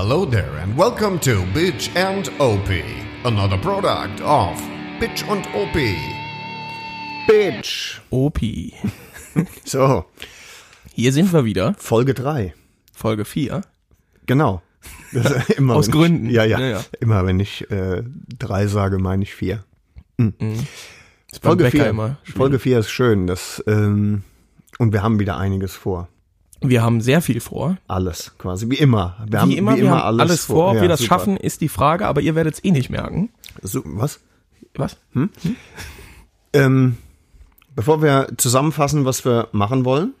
Hello there and welcome to Bitch and OP, another product of Bitch und OP. Bitch. Opi. So, Hier sind wir wieder. Folge 3. Folge 4. Genau. Immer, Aus Gründen. Ich, ja, ja, Ja, ja. Immer wenn ich äh, drei sage, meine ich vier. Folge Bäcker 4. immer schwierig. Folge 4 ist schön. Das, ähm, und wir haben wieder einiges vor. Wir haben sehr viel vor. Alles quasi. Wie immer. Wir haben wie immer, haben alles, vor. Ob Ja, wir das super. schaffen, ist die Frage, aber ihr werdet es eh nicht merken. So, was? Was? Ähm, bevor wir zusammenfassen, was wir machen wollen.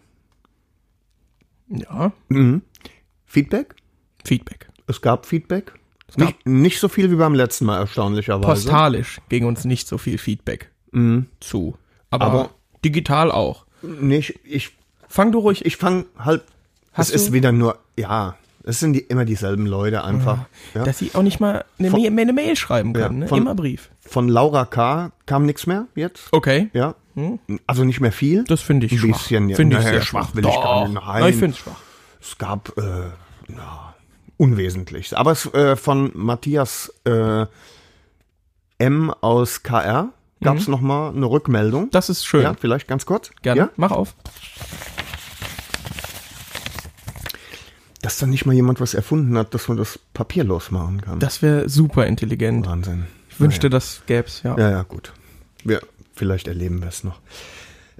Ja, Feedback. Feedback. Es gab Feedback. gab- nicht, nicht so viel wie beim letzten Mal, erstaunlicherweise. Postalisch ging uns nicht so viel Feedback zu. Aber, Aber- digital auch. Nicht, ich Fang du ruhig. ich fange halt. Hast es ist du- wieder nur, ja, es sind die, immer dieselben Leute einfach. Ja. Dass sie auch nicht mal eine, Von- Mail, eine Mail schreiben Ja, können. ne? von- Immer Brief. Von Laura K. kam nichts mehr jetzt. Okay. Ja. Also nicht mehr viel. Das finde ich Ein schwach. bisschen, ja. Finde ich sehr schwach will ich gar nicht. Nein. Na, Ich finde es schwach. Es gab äh, na, unwesentlich. Aber es äh, von Matthias äh, M aus KR gab es noch mal eine Rückmeldung. Mhm. Das ist schön. Ja, vielleicht ganz kurz. Gerne. Ja? Mach auf. Dass da nicht mal jemand was erfunden hat, dass man das papierlos machen kann. Das wäre super intelligent. Wahnsinn. Ich wünschte, das gäb's, ja. Ja, ja, gut. Wir, vielleicht erleben wir es noch.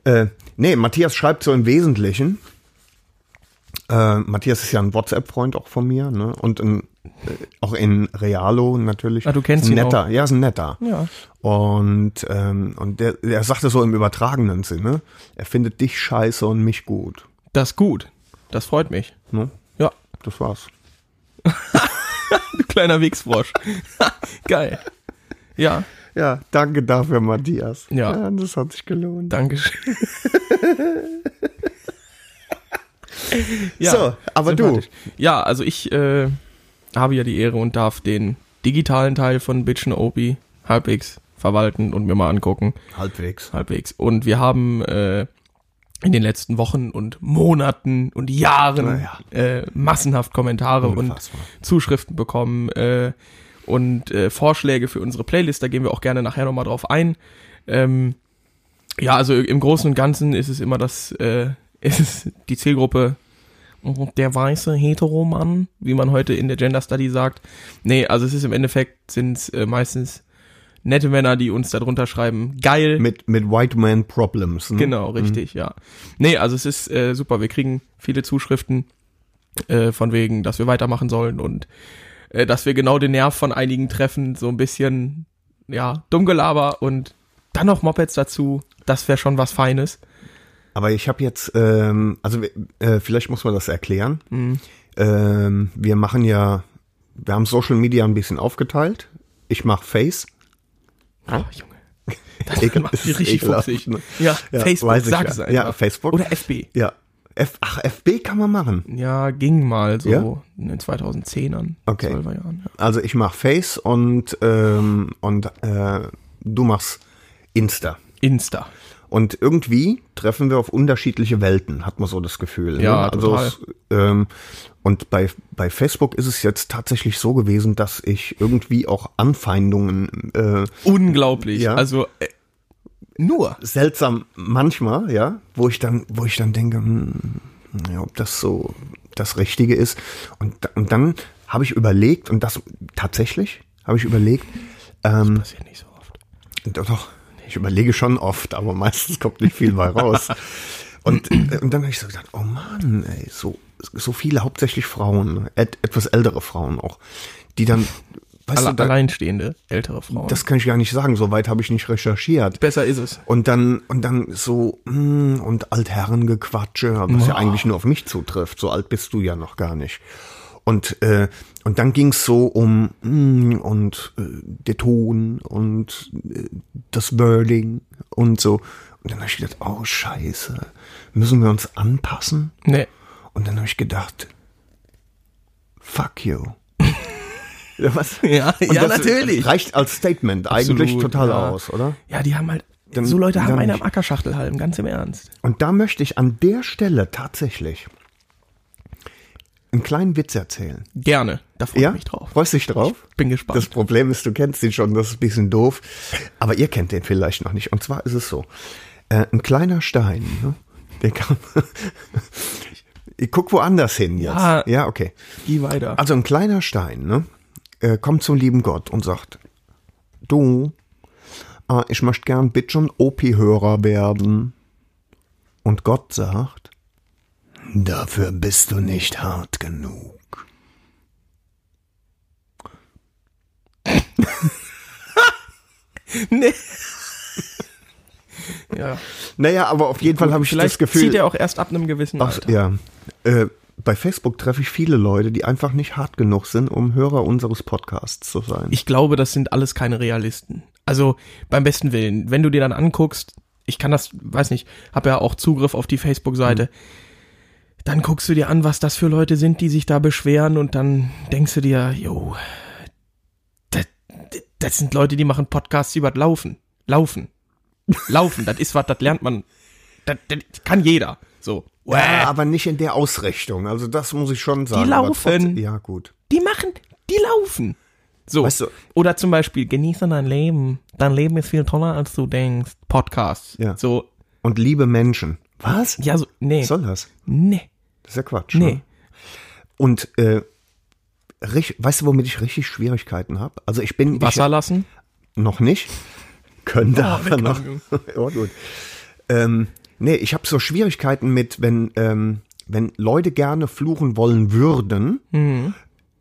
Äh, nee, Matthias schreibt so im Wesentlichen. Äh, Matthias ist ja ein WhatsApp-Freund auch von mir, ne? Und ein, äh, auch in Realo natürlich. Ah, du kennst ist ein ihn netter, Ja, ist ein netter. Ja. Und, ähm, und der, der sagte so im übertragenen Sinne, er findet dich scheiße und mich gut. Das ist gut. Das freut mich. Ne? Ja. Das war's. Du kleiner Wichsfrosch. Geil. Ja, Ja, danke dafür, Matthias. Ja. das hat sich gelohnt. Dankeschön. ja, So, aber du. Ja, also ich äh, habe ja die Ehre und darf den digitalen Teil von Bitchen Opi halbwegs verwalten und mir mal angucken. Halbwegs. halbwegs. Und wir haben äh, in den letzten Wochen und Monaten und Jahren äh, massenhaft Kommentare Unfassbar. und Zuschriften bekommen äh, und äh, Vorschläge für unsere Playlist. Da gehen wir auch gerne nachher nochmal drauf ein. Ähm, ja, also im Großen und Ganzen ist es immer das, äh, ist es die Zielgruppe der weiße Heteromann, wie man heute in der Gender Study sagt. Nee, also es ist im Endeffekt sind es äh, meistens nette Männer, die uns darunter schreiben, geil, Mit, mit White Man Problems. Ne? Genau, richtig, ja. Nee, also es ist äh, super. Wir kriegen viele Zuschriften äh, von wegen, dass wir weitermachen sollen und äh, dass wir genau den Nerv von einigen treffen, so ein bisschen, ja, Dummgelaber und dann noch Mopeds dazu. Das wäre schon was Feines. Aber ich habe jetzt, ähm, also äh, vielleicht muss man das erklären. Mhm. Ähm, wir machen ja, wir haben Social Media ein bisschen aufgeteilt. Ich mache Face. Oh, Junge. Das Ekel- macht ist mich richtig fuchsig. ne? Ja, Ja, Facebook, sag ja. es einfach. Ja, Facebook. Oder FB. Ja. F, ach, FB kann man machen. Ja, ging mal so Ja? in den 2010ern, Okay. 12er Jahren. Ja. Also ich mache Face und, ähm, und äh, du machst Insta. Insta. Und irgendwie treffen wir auf unterschiedliche Welten, hat man so das Gefühl. Ja, ne? also total. es, ähm, und bei, bei Facebook ist es jetzt tatsächlich so gewesen, dass ich irgendwie auch Anfeindungen äh, Unglaublich. Ja. Also äh, nur. seltsam manchmal, ja, wo ich dann, wo ich dann denke, hm, ja, ob das so das Richtige ist. Und, und dann habe ich überlegt, und das tatsächlich habe ich überlegt, ähm, Passiert nicht so oft. Doch, doch. Ich überlege schon oft, aber meistens kommt nicht viel bei raus. Und, äh, und dann habe ich so gedacht, oh Mann, ey, so, so viele, hauptsächlich Frauen, et, etwas ältere Frauen auch, die dann, weißt Alle, du, da, alleinstehende ältere Frauen. das kann ich gar nicht sagen, so weit habe ich nicht recherchiert. Besser ist es. Und dann, und dann so, mm, und Altherrengequatsche, was ja eigentlich nur auf mich zutrifft. So alt bist du ja noch gar nicht. Und, äh, und dann ging's so um mm, und äh, der Ton und äh, das Birding und so. Und dann habe ich gedacht, oh scheiße, müssen wir uns anpassen? Nee. Und dann habe ich gedacht, fuck you. ja, was? Ja, Und ja, natürlich. Reicht als Statement eigentlich Absolut, total ja. aus, oder? Ja, die haben halt. Dann- so Leute haben einen nicht. am Ackerschachtelhalm, ganz im Ernst. Und da möchte ich an der Stelle tatsächlich einen kleinen Witz erzählen. Gerne. Da freue Ja? ich mich drauf. Freust dich drauf? Bin gespannt. Das Problem ist, du kennst ihn schon, das ist ein bisschen doof. Aber ihr kennt den vielleicht noch nicht. Und zwar ist es so: äh, ein kleiner Stein, ne? der kam. ich guck woanders hin jetzt. Ja. ja okay. Geh weiter. Also ein kleiner Stein, ne? Äh, kommt zum lieben Gott und sagt: Du, äh, ich möchte gern bitte schon OP-Hörer werden. Und Gott sagt: Dafür bist du nicht hart genug. nee. ja. Naja, aber auf jeden Fall habe ich das Gefühl. zieht er auch erst ab einem gewissen Ach, Alter. ja. Äh, bei Facebook treffe ich viele Leute, die einfach nicht hart genug sind, um Hörer unseres Podcasts zu sein. Ich glaube, das sind alles keine Realisten. Also beim besten Willen, wenn du dir dann anguckst, ich kann das, weiß nicht, habe ja auch Zugriff auf die Facebook-Seite, Mhm. Dann guckst du dir an, was das für Leute sind, die sich da beschweren und dann denkst du dir, jo, das, das sind Leute, die machen Podcasts über das Laufen. Laufen. Laufen, das ist was, das lernt man, das, das kann jeder. So. ja, aber nicht in der Ausrichtung. Also das muss ich schon sagen. Aber laufen. trotzdem- Ja, gut. Die machen, die laufen. So. Weißt du- Oder zum Beispiel, genieße dein Leben. Dein Leben ist viel toller, als du denkst. Podcasts. Ja. So, Und liebe Menschen. Was? ja, so, nee. Was soll das? Nee. Das ist ja Quatsch. Nee. Ne? Und äh, rich- weißt du, womit ich richtig Schwierigkeiten habe? Also ich bin Wasser lassen? ich, noch nicht. Könnte aber weg noch. ja, gut. Ähm, nee, ich habe so Schwierigkeiten mit, wenn, ähm, wenn Leute gerne fluchen wollen würden Mhm.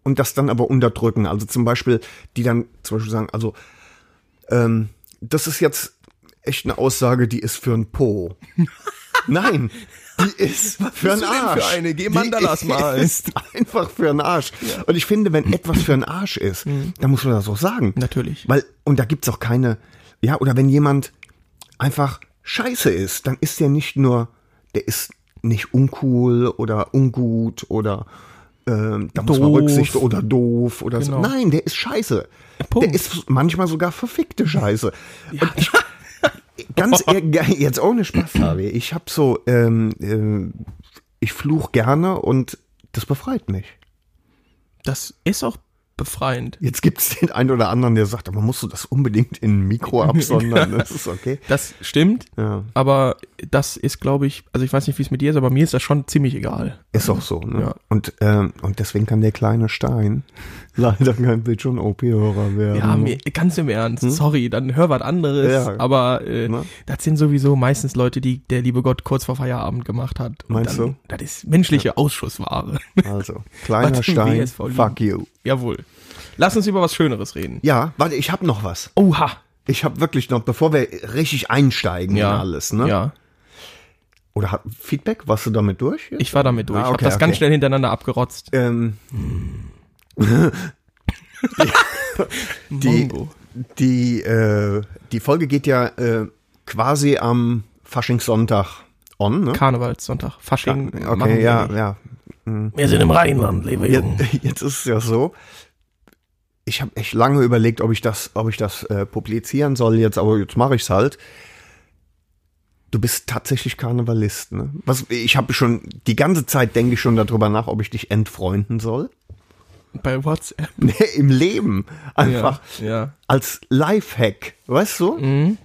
und das dann aber unterdrücken. Also zum Beispiel, die dann zum Beispiel sagen, also ähm, das ist jetzt echt eine Aussage, die ist für ein Po. Nein, die ist für einen Arsch. für eine? Geh Die Mandalas malen. ist einfach für einen Arsch. Und ich finde, wenn etwas für einen Arsch ist, dann muss man das auch sagen. Mhm. Natürlich. Weil, und da gibt's auch keine, ja, oder wenn jemand einfach scheiße ist, dann ist der nicht nur, der ist nicht uncool oder ungut oder ähm, da muss man Doof. Rücksicht oder doof oder Genau. so. Nein, der ist scheiße. Punkt. Der ist manchmal sogar verfickte Scheiße. Und ich, ganz ehrlich, jetzt ohne Spaß, Harvey, ich hab so, ähm, ähm, ich fluch gerne und das befreit mich. Das ist auch befreiend. Jetzt gibt's den einen oder anderen, der sagt, aber musst du das unbedingt in ein Mikro absondern? Das ist okay. Das stimmt. Ja. Aber das ist, glaube ich, also ich weiß nicht, wie es mit dir ist, aber mir ist das schon ziemlich egal. Ist auch so, ne? Ja. Und, ähm, und deswegen kann der kleine Stein leider kein Bildschirm OP-Hörer werden. Ja, mir, ganz im Ernst, sorry, dann hör was anderes. Hm? Ja. Aber äh, Ne? das sind sowieso meistens Leute, die der liebe Gott kurz vor Feierabend gemacht hat. Und Meinst dann, Das ist menschliche Ausschussware. Also, kleiner Stein, fuck you. Jawohl. Lass uns über was Schöneres reden. Ja, warte, ich hab noch was. Oha. Ich hab wirklich noch, bevor wir richtig einsteigen Ja. in alles, ne? Ja, Oder hat, Feedback, warst du damit durch? ich war damit durch. Ah, ich habe okay, das ganz okay. schnell hintereinander abgerotzt. Ähm, die, die, äh, die Folge geht ja äh, quasi am Faschingssonntag on, ne? Karnevalssonntag. Fasching. machen Okay, ja, ja. Wir sind im Rheinland, liebe Jungen. Jetzt, jetzt ist es ja so. Ich habe echt lange überlegt, ob ich das, ob ich das äh, publizieren soll jetzt, aber jetzt mache ich's halt. Du bist tatsächlich Karnevalist, ne? Was ich habe schon die ganze Zeit denke ich schon darüber nach, ob ich dich entfreunden soll. Bei WhatsApp. Nee, Im Leben einfach Ja, ja. als Lifehack, weißt du? Mhm.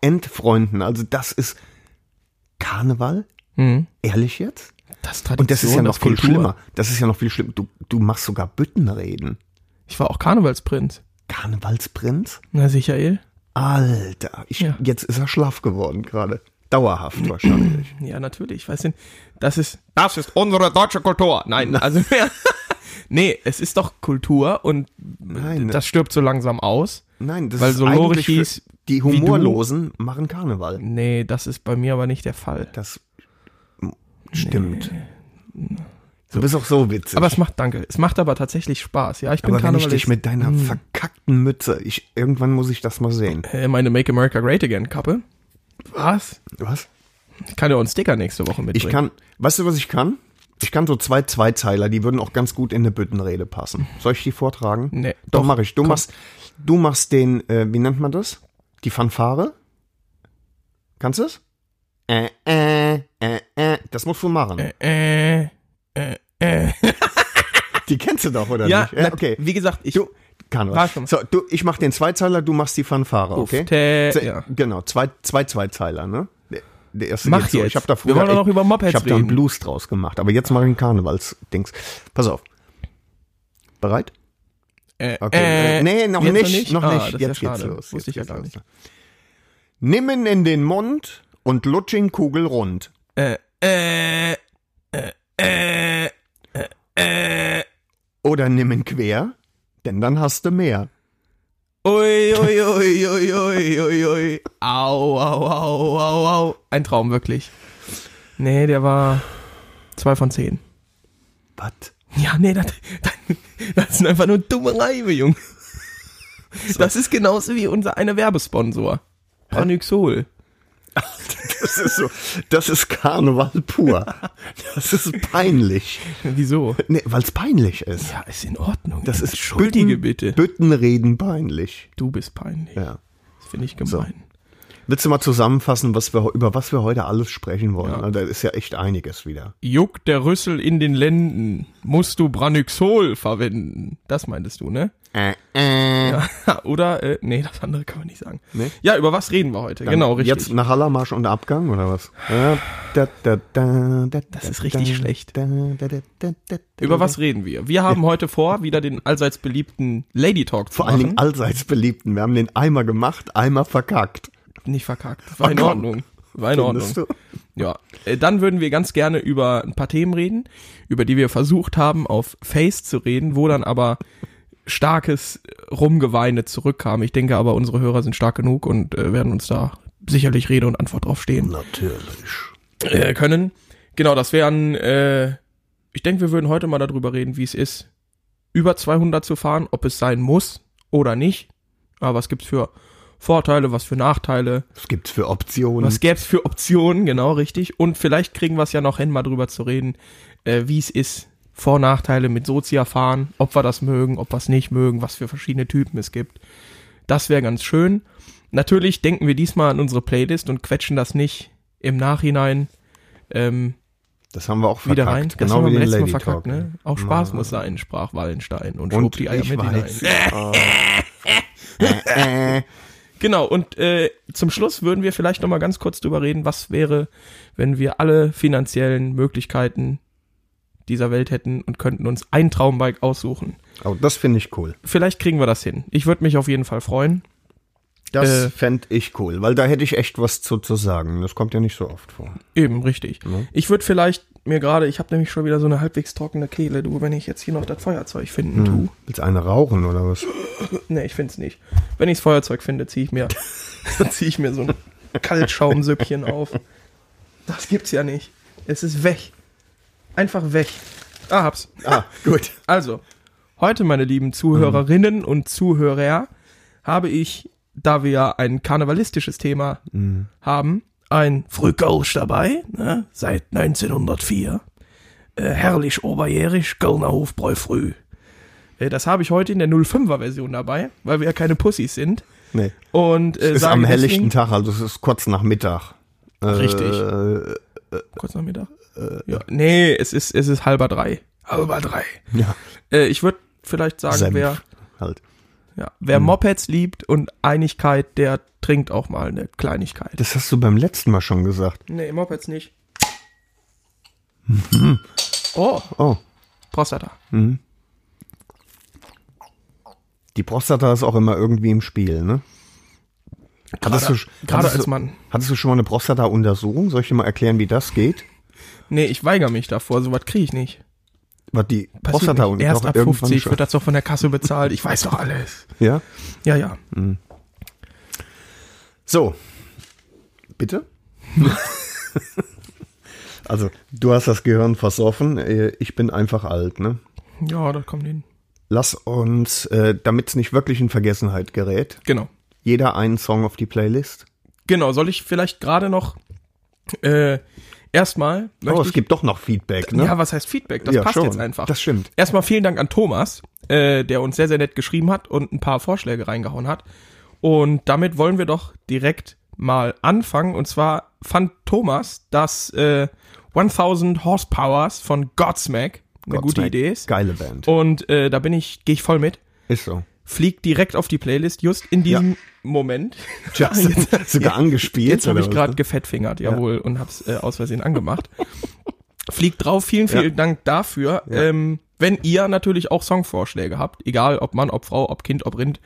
Entfreunden, also das ist Karneval, Mhm. ehrlich jetzt? Das ist Tradition, Und das ist ja noch viel Kultur. schlimmer. Das ist ja noch viel schlimmer. Du, du machst sogar Büttenreden. Ich war auch Karnevalsprinz. Karnevalsprinz? Na, Michael? Alter, ich, Ja. jetzt ist er schlaff geworden gerade. Dauerhaft wahrscheinlich. Ja, natürlich. Weißt du, das ist, das ist unsere deutsche Kultur. Nein, also, ja. nee, es ist doch Kultur und Nein, das stirbt so langsam aus. Nein, das Weil ist so eigentlich für, die Humorlosen machen Karneval. Nee, das ist bei mir aber nicht der Fall. Das stimmt. Du bist auch so witzig. Aber es macht, danke, es macht aber tatsächlich Spaß. Ja, ich bin Aber wenn ich dich mit deiner verkackten Mütze, ich, irgendwann muss ich das mal sehen. Äh, meine Make America Great Again Kappe. Was? Was? Ich kann dir auch einen Sticker nächste Woche mitbringen. Ich kann, weißt du, was ich kann? Ich kann so zwei Zweizeiler, die würden auch ganz gut in eine Büttenrede passen. Soll ich die vortragen? Nee, Doch, doch, mach ich. Du komm. machst, du machst den, äh, wie nennt man das? Die Fanfare? Kannst du es? Äh, äh, äh, äh. Das musst du machen. Äh, äh, äh. Die kennst du doch, oder Ja, nicht? na, okay. wie gesagt, ich Du, Karneval. So, du, ich mach den Zweizeiler, du machst die Fanfare, Uff, okay? tä- Ze- ja. Genau, zwei, zwei Zweizeiler, ne? Der, der erste Mach geht so. jetzt. Ich hab da Wir früher wollen doch noch über Mopeds Ich hab da einen reden. Blues draus gemacht, aber jetzt mache ich ein Karnevals-Dings. Pass auf. Bereit? äh, Okay. äh, nee, noch jetzt nicht, noch Ah, nicht. das ist Jetzt ja geht's los. Wusste ich Jetzt ja gar los. nicht. Nimmen in den Mund und lutsching Kugel rund. Äh, äh, äh, äh, äh, äh. Oder nimmen quer, denn dann hast du mehr. Ui, ui, ui, ui, ui, ui, ui. Au, au, au, au, au. Ein Traum, wirklich. Nee, der war zwei von zehn. Was? Ja, nee, das, das, sind einfach nur dumme Reime, Junge. Das ist genauso wie unser eine Werbesponsor. Panyxol. Das ist so, das ist Karneval pur. Das ist peinlich. Wieso? Nee, weil's peinlich ist. Ja, ist in Ordnung. Das ist Entschuldige Bütten- bitte. Büttenreden peinlich. Du bist peinlich. Ja. Das finde ich gemein. Willst du mal zusammenfassen, was wir, über was wir heute alles sprechen wollen? Ja. Da ist ja echt einiges wieder. Juckt der Rüssel in den Lenden, musst du Branyxol verwenden. Das meintest du, ne? Äh, äh. Ja, oder, äh, nee, das andere kann man nicht sagen. Nee? Ja, über was reden wir heute? genau, richtig. Jetzt nach Hallermarsch und Abgang oder was? Das Das ist richtig schlecht. Über was reden wir? Wir haben heute vor, wieder den allseits beliebten Lady Talk zu Vor allen machen. Dingen allseits beliebten. Wir haben den einmal gemacht, einmal verkackt. Nicht verkackt. War in. Ordnung. War in Ordnung. Ja, äh, dann würden wir ganz gerne über ein paar Themen reden, über die wir versucht haben, auf Face zu reden, wo dann aber starkes Rumgeweine zurückkam. Ich denke aber, unsere Hörer sind stark genug und äh, werden uns da sicherlich Rede und Antwort drauf stehen Natürlich. äh, können. Genau, das wären, äh, ich denke, wir würden heute mal darüber reden, wie es ist, über 200 zu fahren, ob es sein muss oder nicht. Aber was gibt's für Vorteile, was für Nachteile, Was gibt's für Optionen? was gäb's für Optionen, genau richtig. Und vielleicht kriegen wir es ja noch hin, mal drüber zu reden, äh, wie es ist, Vor- Nachteile mit Sozia fahren, ob wir das mögen, ob wir es nicht mögen, was für verschiedene Typen es gibt. Das wäre ganz schön. Natürlich denken wir diesmal an unsere Playlist und quetschen das nicht im Nachhinein ähm, das haben wir auch wieder verkackt. rein. Das Genau haben wie wir den beim letzten Lady Mal verkackt, Talk. ne? Auch Spaß muss sein, sprach Wallenstein und, schob Und die Eier mit weiß. hinein. äh, äh. Genau, und äh, zum Schluss würden wir vielleicht noch mal ganz kurz drüber reden, was wäre, wenn wir alle finanziellen Möglichkeiten dieser Welt hätten und könnten uns ein Traumbike aussuchen. Oh, das finde ich cool. Vielleicht kriegen wir das hin. Ich würde mich auf jeden Fall freuen. Das Äh, fänd ich cool, weil da hätte ich echt was zu, zu sagen. Das kommt ja nicht so oft vor. Eben, richtig. Mhm. Ich würde vielleicht mir gerade, ich habe nämlich schon wieder so eine halbwegs trockene Kehle, du, wenn ich jetzt hier noch das Feuerzeug finden tu. Willst du eine rauchen oder was? Nee, ich find's nicht. Wenn ichs Feuerzeug finde, ziehe ich mir, ziehe ich mir so ein Kaltschaumsüppchen auf. Das gibt's ja nicht. Es ist weg. Einfach weg. Ah, hab's. Ah, gut. Also, heute, meine lieben Zuhörerinnen und Zuhörer, habe ich, da wir ja ein karnevalistisches Thema haben, ein Frühkölsch dabei, ne, seit 1904. Äh, herrlich oberjährig, Kölner Hofbräu früh. Äh, das habe ich heute in der 05er Version dabei, weil wir ja keine Pussys sind. Nee. Und äh, Ist sage am deswegen- helllichten Tag, also es ist kurz nach Mittag. Richtig. Äh, Kurz nach Mittag? ja, nee, es ist, es ist halber drei. Halber drei. ja, Äh, ich würde vielleicht sagen, Senf wer, halt. Ja, wer Mopeds liebt und Einigkeit, der trinkt auch mal eine Kleinigkeit. Das hast du beim letzten Mal schon gesagt. Nee, Mopeds nicht. Oh, Oh, Prostata. die Prostata ist auch immer irgendwie im Spiel, ne? Hattest du, Gerade hattest als du, Mann. hattest du schon mal eine Prostata-Untersuchung? Soll ich dir mal erklären, wie das geht? Nee, ich weigere mich davor, sowas kriege ich nicht. Was die Prostata nicht. Erst ab irgendwann 50 schon- wird das doch von der Kasse bezahlt. Ich weiß doch alles. Ja? Ja, ja. So. Bitte? also, du hast das Gehirn versoffen. äh, Ich bin einfach alt, ne? Ja, das kommt hin. Lass uns, äh, damit es nicht wirklich in Vergessenheit gerät, Genau. jeder einen Song auf die Playlist. Genau, soll ich vielleicht gerade noch äh, erstmal Oh, es gibt doch noch Feedback, ne? Ja, was heißt Feedback? Das Ja, passt schon. jetzt einfach. Das stimmt. Erstmal vielen Dank an Thomas, äh, der uns sehr, sehr nett geschrieben hat und ein paar Vorschläge reingehauen hat. Und damit wollen wir doch direkt mal anfangen. Und zwar fand Thomas, dass äh, 1000 Horsepowers von Godsmack eine gute Idee ist. Geile Band. Und äh, da bin ich, gehe ich voll mit. Ist so. Fliegt direkt auf die Playlist, just in diesem Moment. Just, sogar angespielt. Jetzt habe ich gerade ne? gefettfingert, jawohl, und hab's äh, aus Versehen angemacht. Fliegt drauf, vielen, vielen Ja. Dank dafür. Ja. Ähm, wenn ihr natürlich auch Songvorschläge habt, egal ob Mann, ob Frau, ob Kind, ob Rind,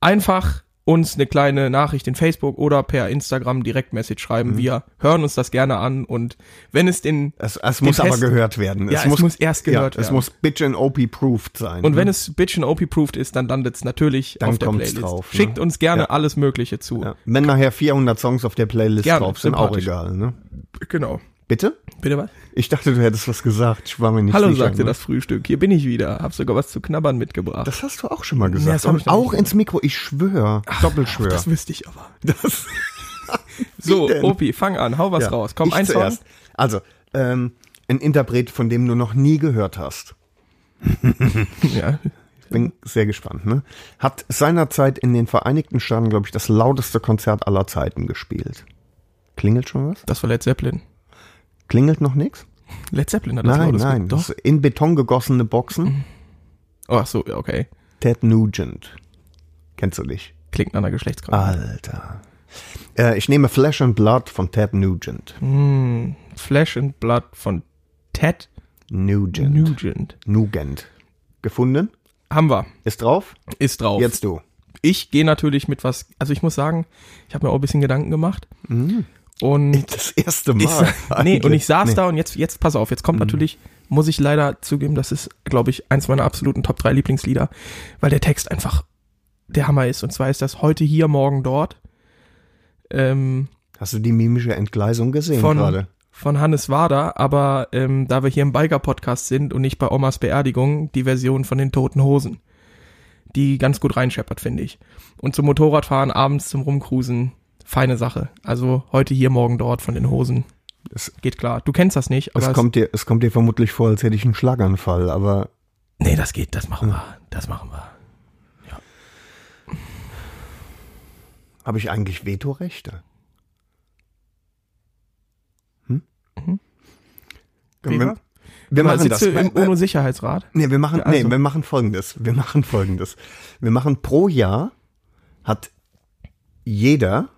einfach uns eine kleine Nachricht in Facebook oder per Instagram Direktmessage schreiben. Mhm. Wir hören uns das gerne an und wenn es den Es, es den muss aber Test- gehört werden. Ja, es muss erst gehört ja, Es werden. muss Bitch and OP proved sein. und wenn ne? es Bitch and OP proved ist, dann landet es natürlich Dann auf der Playlist. drauf, ne? Schickt uns gerne Ja. alles Mögliche zu. ja. Wenn nachher 400 Songs auf der Playlist Gerne, drauf sind, auch egal. Ne? Genau. Bitte? Bitte was? Ich dachte, du hättest was gesagt. Ich war mir nicht Hallo, sicher. sagte ne? das Frühstück. Hier bin ich wieder. Hab sogar was zu knabbern mitgebracht. Das hast du auch schon mal gesagt. das hab ich auch ins Mikro. Ich schwöre. Doppelschwör. Das wüsste ich aber. Das, So, denn? Opi, fang an, hau was Ja, raus. Komm, ich ein Song. zuerst. Also, ähm, ein Interpret, von dem du noch nie gehört hast. Ja. Bin sehr gespannt. Ne? Hat seinerzeit in den Vereinigten Staaten, glaube ich, das lauteste Konzert aller Zeiten gespielt. Klingelt schon was? Das war Led Zeppelin. Klingelt noch nichts? Led Zeppelin hat das Nein, nein. Das in Beton gegossene Boxen. Oh, ach so, okay. Ted Nugent. Kennst du dich? Klingt nach einer Geschlechtskrankheit. Alter. Äh, ich nehme Flesh and Blood von Ted Nugent. Hm, Flesh and Blood von Ted Nugent. Nugent. Nugent. Gefunden? Haben wir. Ist drauf? Ist drauf. Jetzt du. Ich gehe natürlich mit was, also ich muss sagen, ich habe mir auch ein bisschen Gedanken gemacht. Und Das erste ich, Mal. sa- nee, und ich saß Nee. da und jetzt, jetzt pass auf, jetzt kommt natürlich, muss ich leider zugeben, das ist, glaube ich, eins meiner absoluten Top 3 Lieblingslieder, weil der Text einfach der Hammer ist. Und zwar ist das heute hier, morgen dort. Ähm, Hast du die mimische Entgleisung gesehen von, gerade? von Hannes Wader, aber ähm, da wir hier im Biker-Podcast sind und nicht bei Omas Beerdigung, die Version von den Toten Hosen. Die ganz gut reinscheppert, finde ich. Und zum Motorradfahren, abends zum Rumcruisen, feine Sache. Also heute hier, morgen dort von den Hosen. Es- geht klar. Du kennst das nicht, aber Es kommt, dir, es kommt dir vermutlich vor, als hätte ich einen Schlaganfall, aber nee, das geht, das machen wir, das machen wir. habe ich eigentlich Vetorechte? Hm? Mhm. Wir, wir, machen das. Im UNO-Sicherheitsrat? Nee, wir machen, Ja, also- nee, wir machen folgendes. Wir machen folgendes. Wir machen pro Jahr hat jeder,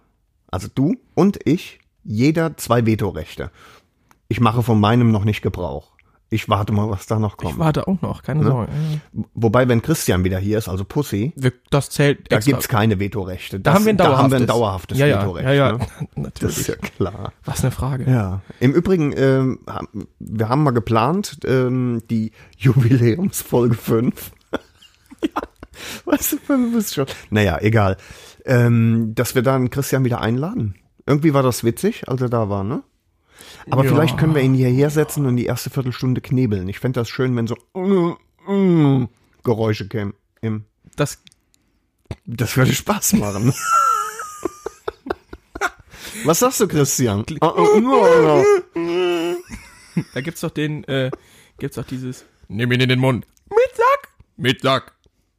also du und ich, jeder zwei Vetorechte. Ich mache von meinem noch nicht Gebrauch. Ich warte mal, was da noch Ich kommt. warte auch noch, keine Sorge. Wobei, wenn Christian wieder hier ist, also Pussy, Wir, das zählt da extra. gibt's keine Vetorechte. da Das- haben wir ein Da dauerhaftes. haben wir ein dauerhaftes ja, ja, Vetorecht. Ja, ja, Ne? Das natürlich. ist ja klar. Was eine Frage. Ja. Im Übrigen, ähm, wir haben mal geplant, ähm, die Jubiläumsfolge 5. ja. Weißt du, du bist schon. Naja, egal. Ähm, dass wir dann Christian wieder einladen. Irgendwie war das witzig, als er da war, ne? Aber Ja. vielleicht können wir ihn hierher setzen und die erste Viertelstunde knebeln. Ich fände das schön, wenn so mm, mm, Geräusche kämen. Das, das würde Spaß machen. Was sagst du, Christian? Ah, ah, ah. da gibt's doch den, äh, gibt's doch dieses, nimm ihn in den Mund. Mit Sack. Mit Sack.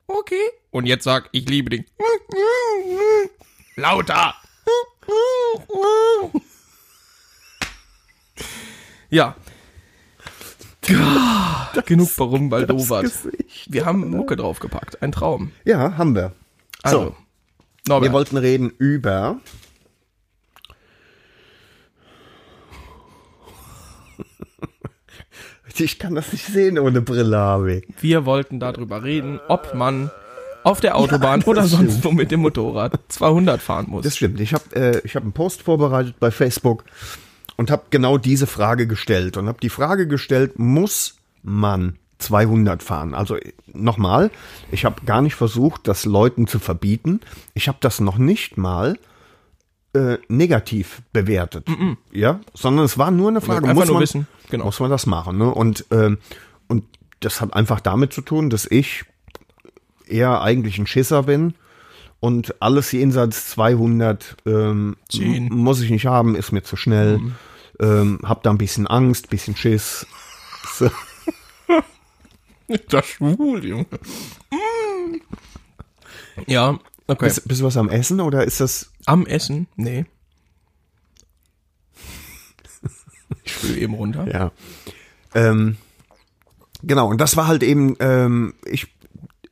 Okay. Und jetzt sag, ich liebe dich. Lauter. Ja. Genug warum Baldowat. Wir haben Mucke draufgepackt. Ein Traum. Ja, haben wir. Also, So, Norbert. wir wollten reden über. Ich kann das nicht sehen ohne Brille, Harvey. Wir wollten darüber reden, ob man auf der Autobahn das oder sonst stimmt. wo mit dem Motorrad 200 fahren muss. Das stimmt. Ich habe äh, ich hab einen Post vorbereitet bei Facebook und habe genau diese Frage gestellt und habe die Frage gestellt, muss man 200 fahren? Also äh, nochmal, ich habe gar nicht versucht, das Leuten zu verbieten. Ich habe das noch nicht mal äh, negativ bewertet, ja, sondern es war nur eine Frage, Einfach muss man, wissen, genau. muss man das machen, ne? Und ähm, und das hat einfach damit zu tun, dass ich eher eigentlich ein Schisser bin und alles jenseits 200 ähm, muss ich nicht haben, ist mir zu schnell. Ähm, hab da ein bisschen Angst, bisschen Schiss. So. Das schwul, Junge. Mm. Ja, okay. Bist, bist du was am Essen oder ist das? Am Essen? Nee. Ich spüle eben runter. Ja. Ähm, Genau, und das war halt eben, ähm, ich,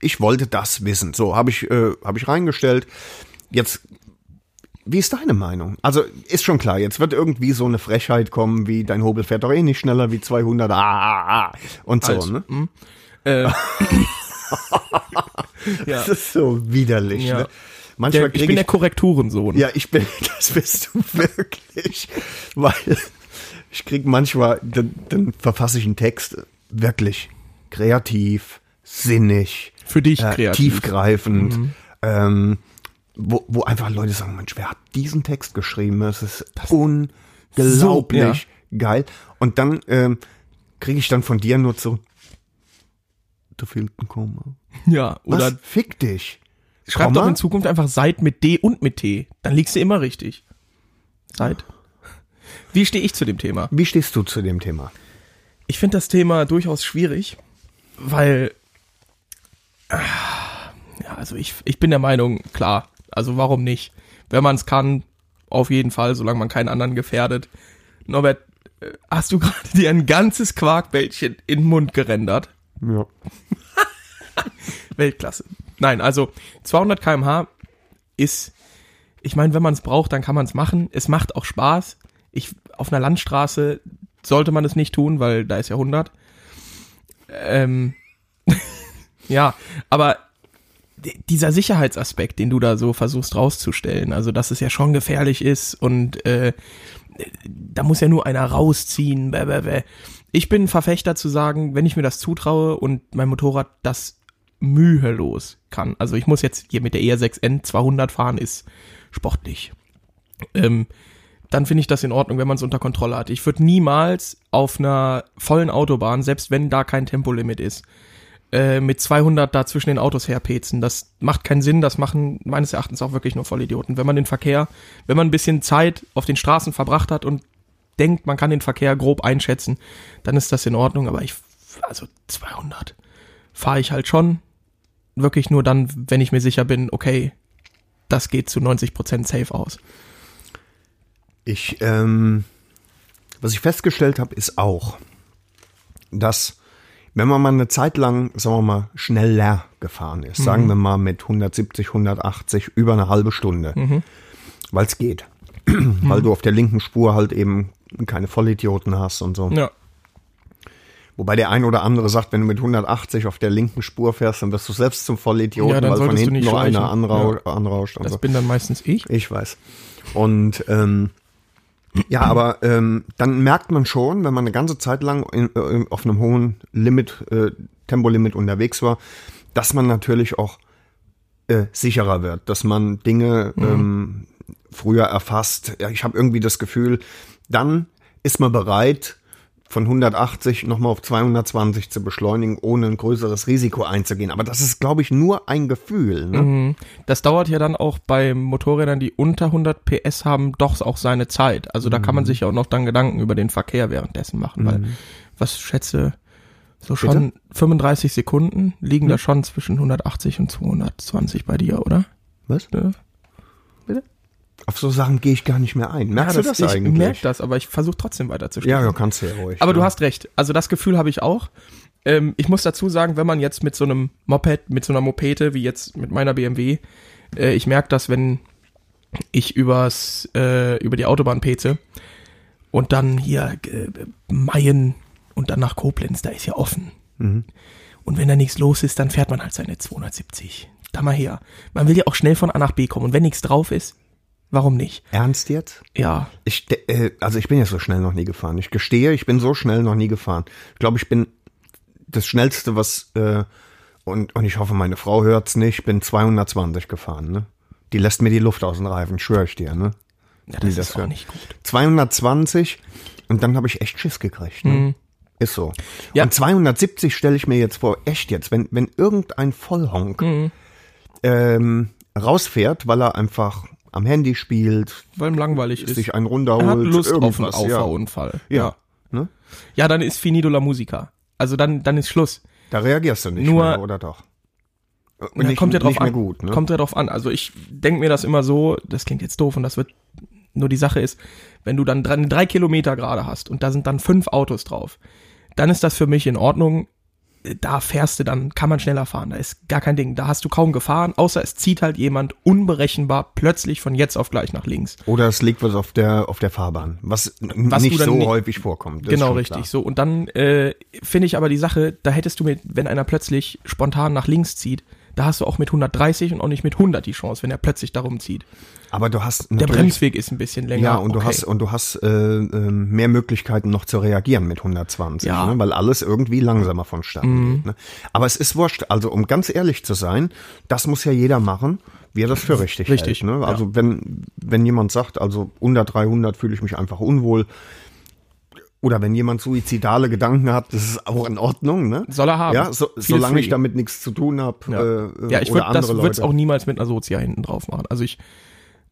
ich wollte das wissen. So, habe ich, äh, hab ich reingestellt. Jetzt, wie ist deine Meinung? Also, ist schon klar, jetzt wird irgendwie so eine Frechheit kommen, wie dein Hobel fährt doch eh nicht schneller wie 200, ah, ah, ah, und so, Also, ne? hm. Äh. Das ist so widerlich, Ja. ne? Manchmal Der, ich kriege bin ich, der Korrekturensohn. ja, ich bin, das bist du wirklich, weil ich krieg manchmal, dann, dann verfasse ich einen Text wirklich kreativ, sinnig, Für dich äh, kreativ. tiefgreifend, ähm, wo, wo einfach Leute sagen, Mensch, wer hat diesen Text geschrieben? Es ist unglaublich geil. Und dann ähm, kriege ich dann von dir nur so, da fehlt ein Komma. Ja, Was? oder Fick dich. schreib Komma? doch in Zukunft einfach Seit mit D und mit T. Dann liegst du immer richtig. Seit. Wie stehe ich zu dem Thema? Wie stehst du zu dem Thema? Ich finde das Thema durchaus schwierig, weil ja, also ich, ich bin der Meinung, klar, also warum nicht? Wenn man es kann, auf jeden Fall, solange man keinen anderen gefährdet. Norbert, äh, hast du gerade dir ein ganzes Quarkbällchen in den Mund gerendert? Ja. Weltklasse. Nein, also 200 km/h ist, ich meine, wenn man es braucht, dann kann man es machen. Es macht auch Spaß. Ich, auf einer Landstraße sollte man es nicht tun, weil da ist ja 100. Ähm, ja, aber dieser Sicherheitsaspekt, den du da so versuchst rauszustellen, also dass es ja schon gefährlich ist und äh, da muss ja nur einer rausziehen. Bäh, bäh, bäh. Ich bin ein Verfechter zu sagen, wenn ich mir das zutraue und mein Motorrad das mühelos kann. Also ich muss jetzt hier mit der ER6N 200 fahren, ist sportlich. Ähm, dann finde ich das in Ordnung, wenn man es unter Kontrolle hat. Ich würde niemals auf einer vollen Autobahn, selbst wenn da kein Tempolimit ist, äh, mit 200 da zwischen den Autos herpezen. Das macht keinen Sinn. Das machen meines Erachtens auch wirklich nur Vollidioten. Wenn man den Verkehr, wenn man ein bisschen Zeit auf den Straßen verbracht hat und denkt, man kann den Verkehr grob einschätzen, dann ist das in Ordnung. Aber ich, also 200 fahre ich halt schon wirklich nur dann, wenn ich mir sicher bin, okay, das geht zu 90% safe aus. Ich, ähm, was ich festgestellt habe, ist auch, dass wenn man mal eine Zeit lang, sagen wir mal, schneller gefahren ist, sagen wir mal mit 170, 180 über eine halbe Stunde, weil es geht, weil du auf der linken Spur halt eben keine Vollidioten hast und so. Ja. Wobei der ein oder andere sagt, wenn du mit 180 auf der linken Spur fährst, dann wirst du selbst zum Vollidioten, Ja, weil von hinten nur einer schleichen. anrau anrauscht. Das so. bin dann meistens ich. Ich weiß. Und ähm, ja, aber ähm, dann merkt man schon, wenn man eine ganze Zeit lang in, äh, auf einem hohen Limit, äh, Tempolimit unterwegs war, dass man natürlich auch äh, sicherer wird, dass man Dinge ähm, früher erfasst. Ja, ich habe irgendwie das Gefühl, dann ist man bereit, von 180 nochmal auf 220 zu beschleunigen, ohne ein größeres Risiko einzugehen. Aber das ist, glaube ich, nur ein Gefühl. Ne? Mhm. Das dauert ja dann auch bei Motorrädern, die unter 100 PS haben, doch auch seine Zeit. Also da kann Mhm. man sich ja auch noch dann Gedanken über den Verkehr währenddessen machen, weil was schätze so schon 35 Sekunden liegen Mhm. da schon zwischen 180 und 220 bei dir, oder? Was? Ja. Auf so Sachen gehe ich gar nicht mehr ein. Merkst ja, du das ich eigentlich? merke das, aber ich versuche trotzdem weiterzustehen. Ja, ja, kannst du ja ruhig. Aber ja. du hast recht. Also das Gefühl habe ich auch. Ähm, ich muss dazu sagen, wenn man jetzt mit so einem Moped, mit so einer Mopete, wie jetzt mit meiner BMW, äh, ich merke das, wenn ich übers, äh, über die Autobahn peze und dann hier äh, Mayen und dann nach Koblenz, da ist ja offen. Und wenn da nichts los ist, dann fährt man halt seine 270. Da mal her. Man will ja auch schnell von A nach B kommen. Und wenn nichts drauf ist, warum nicht? Ernst jetzt? Ja, Ich, äh, also ich bin ja so schnell noch nie gefahren. Ich gestehe, ich bin so schnell noch nie gefahren. Ich glaube, ich bin das schnellste, was äh, und und ich hoffe, meine Frau hört's nicht. Bin 220 gefahren. Ne? Die lässt mir die Luft aus den Reifen, schwöre ich dir. Ne? ja das, das ist auch wär- nicht gut. 220 und dann habe ich echt Schiss gekriegt. Ne? Ist so. Mhm. Ja. Und 270 stelle ich mir jetzt vor, echt jetzt, wenn, wenn irgendein Vollhonk Mhm. ähm, rausfährt, weil er einfach am Handy spielt, Weil ihm langweilig ist. sich einen Er runterholt, hat Lust auf einen irgendwas, ja. Auffahrunfall. Ja. Ne? Ja, dann ist finito la musica. Also dann, dann ist Schluss. Da reagierst du nicht Nur- mehr, oder doch? Und Ja, nicht, kommt ja drauf an. gut, ne? Kommt ja drauf an. Also ich denke mir das immer so, das klingt jetzt doof und das wird, nur die Sache ist, wenn du dann drei, drei Kilometer gerade hast und da sind dann fünf Autos drauf, dann ist das für mich in Ordnung, da fährst du dann, kann man schneller fahren, da ist gar kein Ding. Da hast du kaum gefahren, außer es zieht halt jemand unberechenbar plötzlich von jetzt auf gleich nach links. Oder es liegt was auf der auf der Fahrbahn, was, Was nicht so nicht- häufig vorkommt. Das genau, richtig. klar. So, und dann äh, finde ich aber die Sache, da hättest du mit, wenn einer plötzlich spontan nach links zieht, da hast du auch mit 130 und auch nicht mit 100 die Chance, wenn er plötzlich darum zieht. Aber du hast Der Bremsweg ist ein bisschen länger. Ja, und du okay. hast und du hast äh, ähm, mehr Möglichkeiten noch zu reagieren mit 120, Ja. Mhm. ne? weil alles irgendwie langsamer vonstatten geht. Ne? Aber es ist wurscht. Also um ganz ehrlich zu sein, das muss ja jeder machen, wie er das für richtig, Richtig, hält. Ne? Also wenn wenn jemand sagt, also unter 300 fühle ich mich einfach unwohl. Oder wenn jemand suizidale Gedanken hat, das ist auch in Ordnung, ne? Soll er haben. Ja, so, solange ich damit nichts zu tun habe. Ja, äh, ja ich würde das würde auch niemals mit einer Sozia hinten drauf machen. Also ich,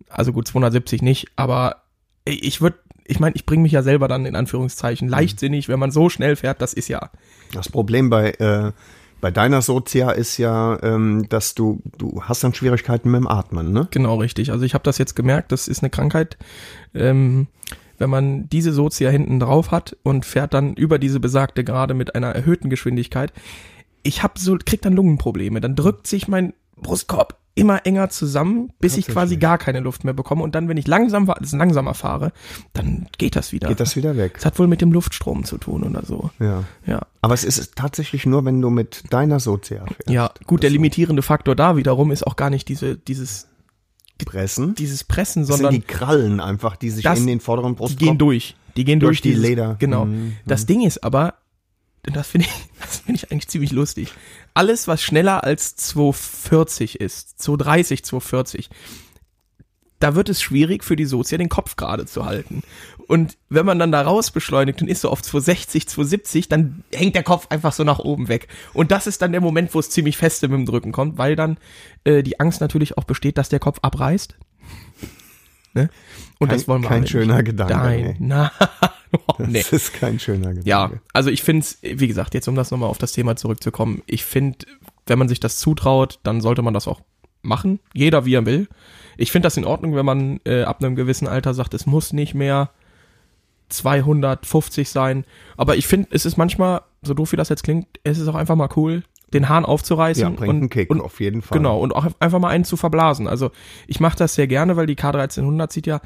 also gut, 270 nicht, aber ich würde, ich meine, ich bringe mich ja selber dann in Mhm. Anführungszeichen leichtsinnig, wenn man so schnell fährt, das ist ja, Das Problem bei, äh, bei deiner Sozia ist ja, ähm, dass du, du hast dann Schwierigkeiten mit dem Atmen, ne? genau richtig. Also ich habe das jetzt gemerkt, das ist eine Krankheit, ähm, wenn man diese Sozia hinten drauf hat und fährt dann über diese besagte Gerade mit einer erhöhten Geschwindigkeit, ich habe so, krieg dann Lungenprobleme, dann drückt sich mein Brustkorb immer enger zusammen, bis ich quasi gar keine Luft mehr bekomme und dann, wenn ich langsam, also langsamer fahre, dann geht das wieder. Geht das wieder weg? Das hat wohl mit dem Luftstrom zu tun oder so. Ja. Ja. Aber es ist tatsächlich nur, wenn du mit deiner Sozia fährst. Ja, gut, der limitierende Faktor da wiederum ist auch gar nicht diese, dieses, Pressen. dieses Pressen, Das sind sondern die Krallen einfach, die sich Das- in den vorderen die Brustkorb... gehen durch. Die gehen durch, Durch die dieses, Leder. Genau. Mhm, Das Ding ist aber, das finde ich, das finde ich eigentlich ziemlich lustig. Alles, was schneller als 240 ist, 230, 240, da wird es schwierig für die Sozia den Kopf gerade zu halten. Und wenn man dann da raus beschleunigt und ist so auf 260, 270, dann hängt der Kopf einfach so nach oben weg. Und das ist dann der Moment, wo es ziemlich feste mit dem Drücken kommt, weil dann äh, die Angst natürlich auch besteht, dass der Kopf abreißt. Ne? Und Kein- das wollen wir kein schöner nicht. Gedanke, Nein, nein. Oh, nee. Das ist kein schöner Gedanke. Ja, also ich finde es, wie gesagt, jetzt um das nochmal auf das Thema zurückzukommen, ich finde, wenn man sich das zutraut, dann sollte man das auch machen. Jeder wie er will. Ich finde das in Ordnung, wenn man äh, ab einem gewissen Alter sagt, es muss nicht mehr 250 sein. Aber ich finde, es ist manchmal, so doof wie das jetzt klingt, es ist auch einfach mal cool, den Hahn aufzureißen Ja, bringt und, einen Kick, und auf jeden Fall. Genau, und auch einfach mal einen zu verblasen. Also ich mache das sehr gerne, weil die K1300 sieht ja,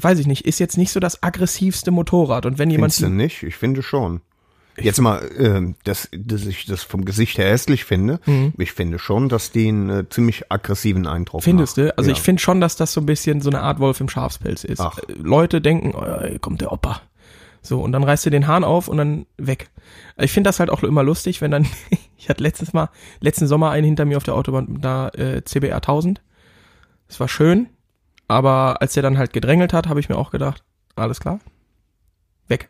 weiß ich nicht, ist jetzt nicht so das aggressivste Motorrad. Und wenn jemand Findest du nicht? Ich finde schon. Jetzt mal, ähm, dass, dass ich das vom Gesicht her hässlich finde. Ich finde schon, dass die einen äh, ziemlich aggressiven Eindruck Mhm. Findest macht. du? Also ja. ich finde schon, dass das so ein bisschen so eine Art Wolf im Schafspelz ist. Ach. Äh, Leute denken, oh, hier kommt der Opa. So, und dann reißt du den Hahn auf und dann weg. Ich finde das halt auch immer lustig, wenn dann, ich hatte letztes Mal, letzten Sommer einen hinter mir auf der Autobahn, da äh, CBR 1000. Es war schön, aber als der dann halt gedrängelt hat, habe ich mir auch gedacht, alles klar, weg.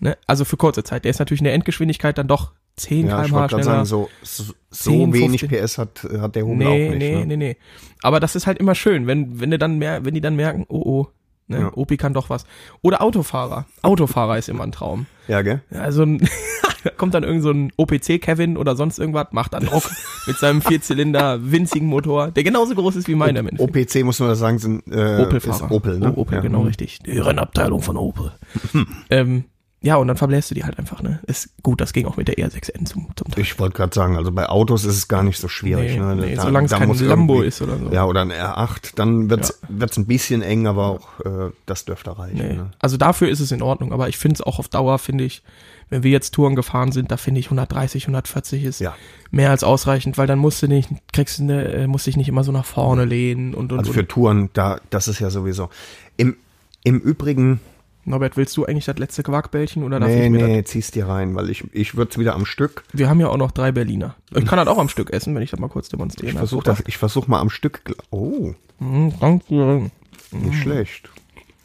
Ne? Also für kurze Zeit. Der ist natürlich in der Endgeschwindigkeit dann doch 10 ja, ich km/h schneller. sagen, so, so, so 10, wenig 15. PS hat, hat der Hubel Nee, auch nicht. nee, ne? nee, nee. Aber das ist halt immer schön, wenn, wenn die dann mer wenn die dann merken, oh, oh, ne, Ja. Opi kann doch was. Oder Autofahrer. Autofahrer ist immer ein Traum. Ja, gell? Also kommt dann irgend so ein OPC Kevin oder sonst irgendwas, macht dann Druck mit seinem Vierzylinder winzigen Motor, der genauso groß ist wie meiner Endeffekt. OPC muss man sagen, sind äh, Opel-Fahrer. Opel, ne? Oh, Opel, ja. genau richtig. Die Rennabteilung von Opel. ähm, ja, und dann verbläst du die halt einfach, ne? Ist gut, das ging auch mit der R6N zum, zum Teil. Ich wollte gerade sagen, also bei Autos ist es gar nicht so schwierig. Nee, ne? nee, solange es kein Lambo ist oder so. Ja, oder ein R8, dann wird's wird's ein bisschen eng, aber auch äh, das dürfte reichen. Nee. Ne? Also dafür ist es in Ordnung, aber ich finde es auch auf Dauer, finde ich, wenn wir jetzt Touren gefahren sind, da finde ich 130, 140 ist Ja. mehr als ausreichend, weil dann musst du nicht, kriegst du eine, äh, musst dich nicht immer so nach vorne lehnen und und, Also für. Touren, da, das ist ja sowieso. Im, im Übrigen, Norbert, willst du eigentlich das letzte Quarkbällchen oder darf nee, ich mir nee, zieh's dir rein, weil ich, ich würde es wieder am Stück. das? Wir haben ja auch noch drei Berliner. Ich kann das auch am Stück essen, wenn ich das mal kurz demonstrieren Ich versuche das, ich versuch mal am Stück. Oh, Mhm, danke. nicht schlecht.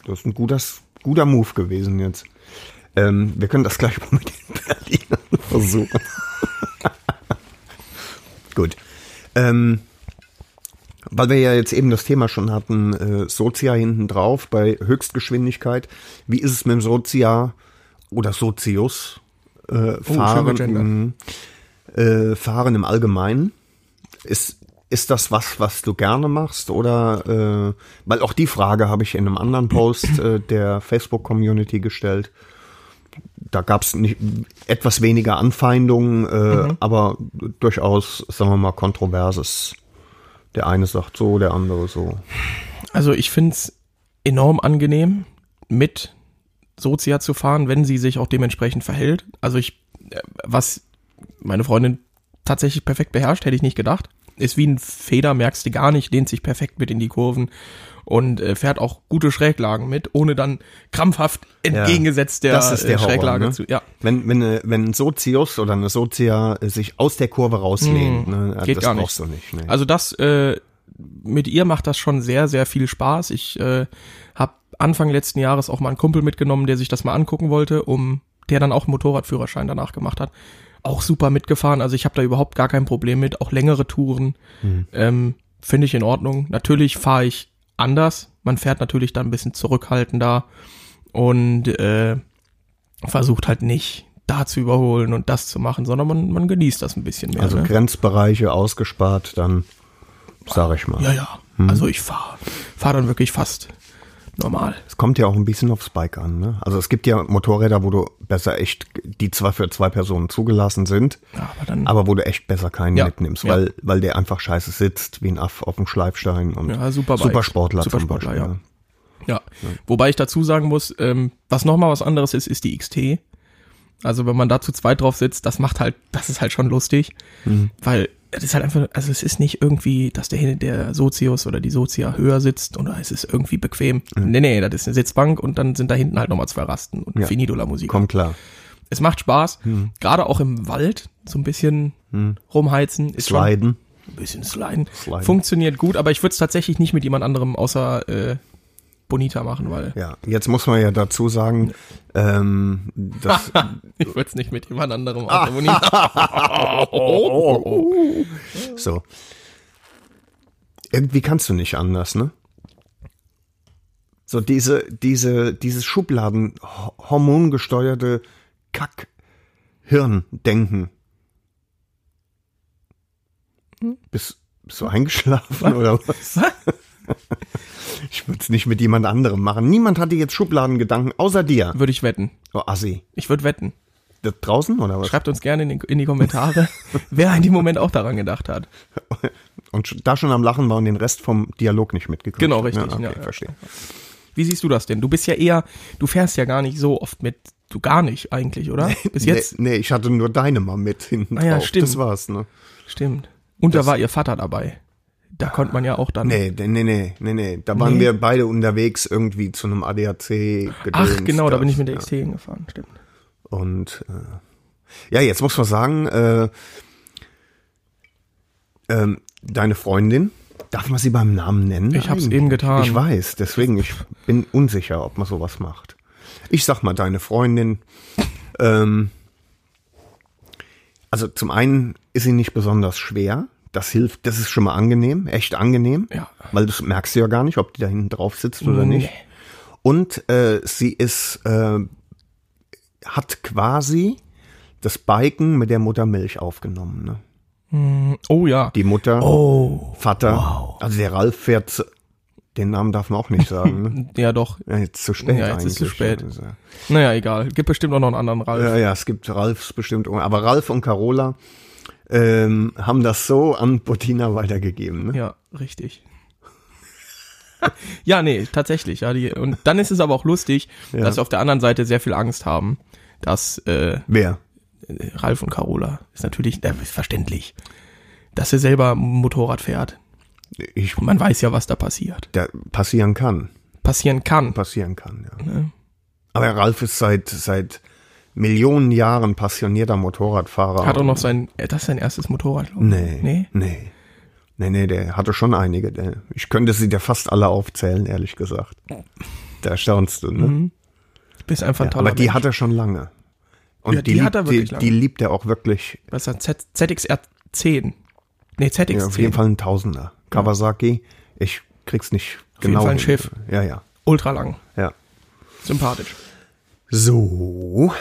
Das ist ein guter, guter Move gewesen jetzt. Ähm, wir können das gleich mal mit den Berlinern versuchen. Gut. Ähm, weil wir ja jetzt eben das Thema schon hatten, äh, Sozia hinten drauf bei Höchstgeschwindigkeit. Wie ist es mit dem Sozia oder Sozius äh, schön fahren, gegendert. mh, äh, fahren im Allgemeinen? Ist, ist das was, was du gerne machst? Oder, äh, weil auch die Frage habe ich in einem anderen Post äh, der Facebook-Community gestellt. da gab es etwas weniger Anfeindungen, äh, Mhm. aber durchaus, sagen wir mal, Kontroverses. Der eine sagt so, der andere so. Also ich find's enorm angenehm, mit Sozia zu fahren, wenn sie sich auch dementsprechend verhält. Also ich, äh, was meine Freundin tatsächlich perfekt beherrscht, hätte ich nicht gedacht. Ist wie ein Feder, merkst du gar nicht, lehnt sich perfekt mit in die Kurven und äh, fährt auch gute Schräglagen mit, ohne dann krampfhaft entgegengesetzt der, das ist der äh, Horror, Schräglage ne? zu. Ja, Wenn, wenn, äh, wenn ein Sozius oder eine Sozia äh, sich aus der Kurve rauslehnt, ne, Hm, geht das gar brauchst du nicht. Ne. Also das, äh, mit ihr macht das schon sehr, sehr viel Spaß. Ich äh, habe Anfang letzten Jahres auch mal einen Kumpel mitgenommen, der sich das mal angucken wollte, um der dann auch Motorradführerschein danach gemacht hat. Auch super mitgefahren. Also ich habe da überhaupt gar kein Problem mit. Auch längere Touren ähm, finde ich in Ordnung. Natürlich fahre ich anders. Man fährt natürlich da ein bisschen zurückhaltender und äh, versucht halt nicht da zu überholen und das zu machen, sondern man, man genießt das ein bisschen mehr. also ne? Grenzbereiche ausgespart, dann sag ich mal. Ja, ja. Also ich fahre fahr dann wirklich fast normal. Es kommt ja auch ein bisschen aufs Bike an. Ne? Also es gibt ja Motorräder, wo du besser echt, die zwar für zwei Personen zugelassen sind, Ja, aber dann aber wo du echt besser keinen Ja, mitnimmst, ja. weil, weil der einfach scheiße sitzt, wie ein Aff auf dem Schleifstein und Ja, Superbikes. Supersportler, Supersportler, zum Beispiel. ja. Ja. Wobei ich dazu sagen muss, ähm, was nochmal was anderes ist, ist die XT. Also wenn man da zu zweit drauf sitzt, das macht halt, das ist halt schon lustig, Mhm. weil es ist halt einfach, also es ist nicht irgendwie, dass der, der Sozius oder die Sozia höher sitzt oder es ist irgendwie bequem. Nee, nee, das ist eine Sitzbank und dann sind da hinten halt nochmal zwei Rasten und Ja. finito la Musik. Kommt klar. Es macht Spaß, Mhm. gerade auch im Wald, so ein bisschen rumheizen. Ist schon- Sliden. ein bisschen sliden. Sliden. Funktioniert gut, aber ich würde es tatsächlich nicht mit jemand anderem außer äh, Bonita machen, weil Ja, jetzt muss man ja dazu sagen, ähm, das, ich würde es nicht mit jemand anderem Ah. außer Bonita. so. Irgendwie kannst du nicht anders, ne? So diese, diese, dieses Schubladen, ho- hormongesteuerte Kack-Hirndenken. Bist, bist du eingeschlafen oder was? Ich würde es nicht mit jemand anderem machen. Niemand hatte jetzt Schubladengedanken, außer dir. Würde ich wetten. Oh, Assi. Ich würde wetten. Das draußen oder was? Schreibt uns gerne in, den, in die Kommentare, wer in dem Moment auch daran gedacht hat. Und da schon am Lachen war und den Rest vom Dialog nicht mitgekriegt. Genau, richtig, Ja, okay, ja, verstehe. Wie siehst du das denn? Du bist ja eher, du fährst ja gar nicht so oft mit, du gar nicht eigentlich, oder? Bis jetzt? Nee, nee, ich hatte nur deine mal mit hinten Ah ja, drauf. stimmt. Das war's, ne? Stimmt. Und da war ihr Vater dabei. Da konnte man ja auch dann. Nee, nee, nee, nee, nee. Da waren Nee. wir beide unterwegs irgendwie zu einem ADAC Ach, genau, da bin ich mit der ja. XT hingefahren, stimmt. Und äh, ja, jetzt muss man sagen, äh, ähm, deine Freundin, darf man sie beim Namen nennen? Ich hab's eben getan. Ich weiß, deswegen, ich bin unsicher, ob man sowas macht. Ich sag mal, deine Freundin, ähm, also zum einen ist sie nicht besonders schwer. Das hilft, das ist schon mal angenehm, echt angenehm. Ja. Weil das merkst du ja gar nicht, ob die da hinten drauf sitzt oder nicht. Nee. Und äh, sie ist, äh, hat quasi das Biken mit der Muttermilch aufgenommen. Ne? Oh ja. Die Mutter, Oh. Vater, also der Ralf fährt, den Namen darf man auch nicht sagen. Ne? Ja, doch. Ja, jetzt zu spät Ja, jetzt eigentlich. ist zu spät. Also, Naja, egal. Gibt bestimmt auch noch einen anderen Ralf. Ja, ja, es gibt Ralfs bestimmt, aber Ralf und Carola ähm, haben das so an Bettina weitergegeben. Ne? Ja, richtig. ja, nee, tatsächlich. Ja, die, und dann ist es aber auch lustig, dass wir auf der anderen Seite sehr viel Angst haben, dass äh, Wer? Ralf und Carola ist natürlich äh, verständlich, dass er selber Motorrad fährt. Ich, Man weiß ja, was da passiert. der passieren kann. Passieren kann. Passieren kann, ja. Ne? Aber Ralf ist seit, seit Millionen Jahren passionierter Motorradfahrer. Hat auch noch sein, äh, das ist sein erstes Motorrad. glaub ich. Nee. Nee? Nee. Nee, nee, der hatte schon einige. Der, ich könnte sie dir fast alle aufzählen, ehrlich gesagt. Da erstaunst du, ne? Mhm. Du bist einfach ein Ja, aber die Mensch. hat er schon lange. Und Ja, die, die liebt, hat er wirklich die, lange. die liebt er auch wirklich. Was ist das? ZXR 10. Nee, ZX10. Ja, auf jeden Fall ein Tausender. Kawasaki, ich krieg's nicht Auf jeden genau. Fall ein hin. Schiff. Ja, ja, Ultra lang. ja. Sympathisch. So.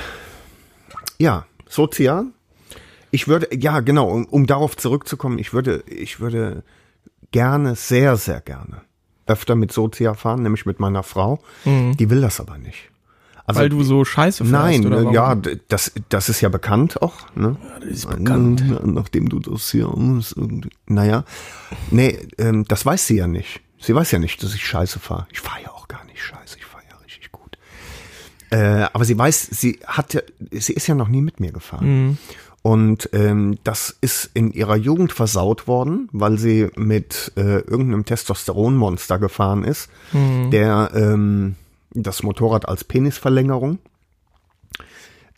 Ja, sozial. Ich würde, ja, genau, um, um darauf zurückzukommen, ich würde, ich würde gerne, sehr, sehr gerne öfter mit Sozia fahren, nämlich mit meiner Frau. Mhm. Die will das aber nicht. Also, Weil du so scheiße fährst, Nein, oder warum? ja, das, das ist ja bekannt auch. Ne? das ist bekannt. Na, Nachdem du das hier irgendwie- Naja, nee, ähm, das weiß sie ja nicht. Sie weiß ja nicht, dass ich scheiße fahre. Ich fahre ja auch gar nicht scheiße, ich fahre ja richtig gut. Äh, aber sie weiß, sie hat ja, sie ist ja noch nie mit mir gefahren. Und ähm, das ist in ihrer Jugend versaut worden, weil sie mit äh, irgendeinem Testosteronmonster gefahren ist, der ähm, das Motorrad als Penisverlängerung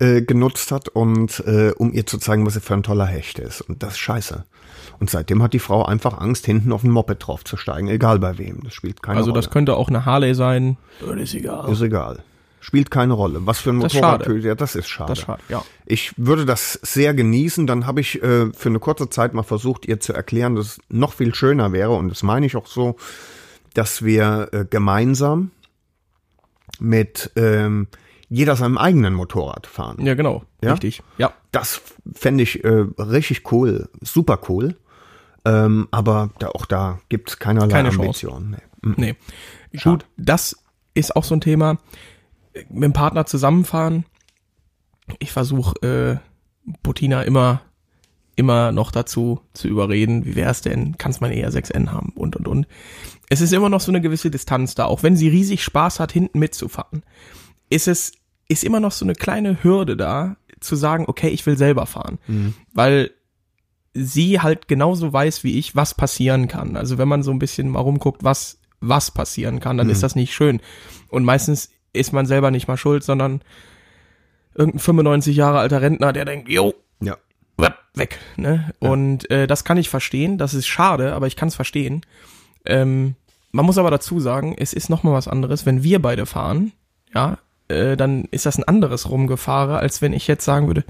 äh, genutzt hat und äh, um ihr zu zeigen, was sie für ein toller Hecht ist. Und das ist scheiße. Und seitdem hat die Frau einfach Angst, hinten auf ein Moped draufzusteigen, egal bei wem. Das spielt keine Also Rolle. das könnte auch eine Harley sein. Das ist egal. ist egal. Spielt keine Rolle. Was für ein Das ist Motorrad, schade. ja, das ist schade. Das ist schade, ja. Ich würde das sehr genießen. Dann habe ich äh, für eine kurze Zeit mal versucht, ihr zu erklären, dass es noch viel schöner wäre, und das meine ich auch so, dass wir äh, gemeinsam mit ähm, jeder seinem eigenen Motorrad fahren. Ja, genau. Ja? Richtig. Ja. Das fände ich äh, richtig cool, super cool. Ähm, aber da, auch da gibt's keinerlei Keine. Ambitionen. Nee. Mm. Nee. Schade. Gut, das ist auch so ein Thema. Mit dem Partner zusammenfahren. Ich versuche äh, Bettina immer immer noch dazu zu überreden, wie wär's denn, kannst man eher 6N haben und und und. Es ist immer noch so eine gewisse Distanz da, auch wenn sie riesig Spaß hat, hinten mitzufahren. Ist es ist immer noch so eine kleine Hürde da, zu sagen, okay, ich will selber fahren, weil sie halt genauso weiß wie ich, was passieren kann. Also wenn man so ein bisschen mal rumguckt, was was passieren kann, dann ist das nicht schön. Und meistens ist man selber nicht mal schuld, sondern irgendein 95 Jahre alter Rentner, der denkt, jo, Ja. Weg. Ne? Und äh, das kann ich verstehen. Das ist schade, aber ich kann es verstehen. Ähm, man muss aber dazu sagen, es ist noch mal was anderes, wenn wir beide fahren, ja, äh, dann ist das ein anderes Rumgefahre, als wenn ich jetzt sagen würde,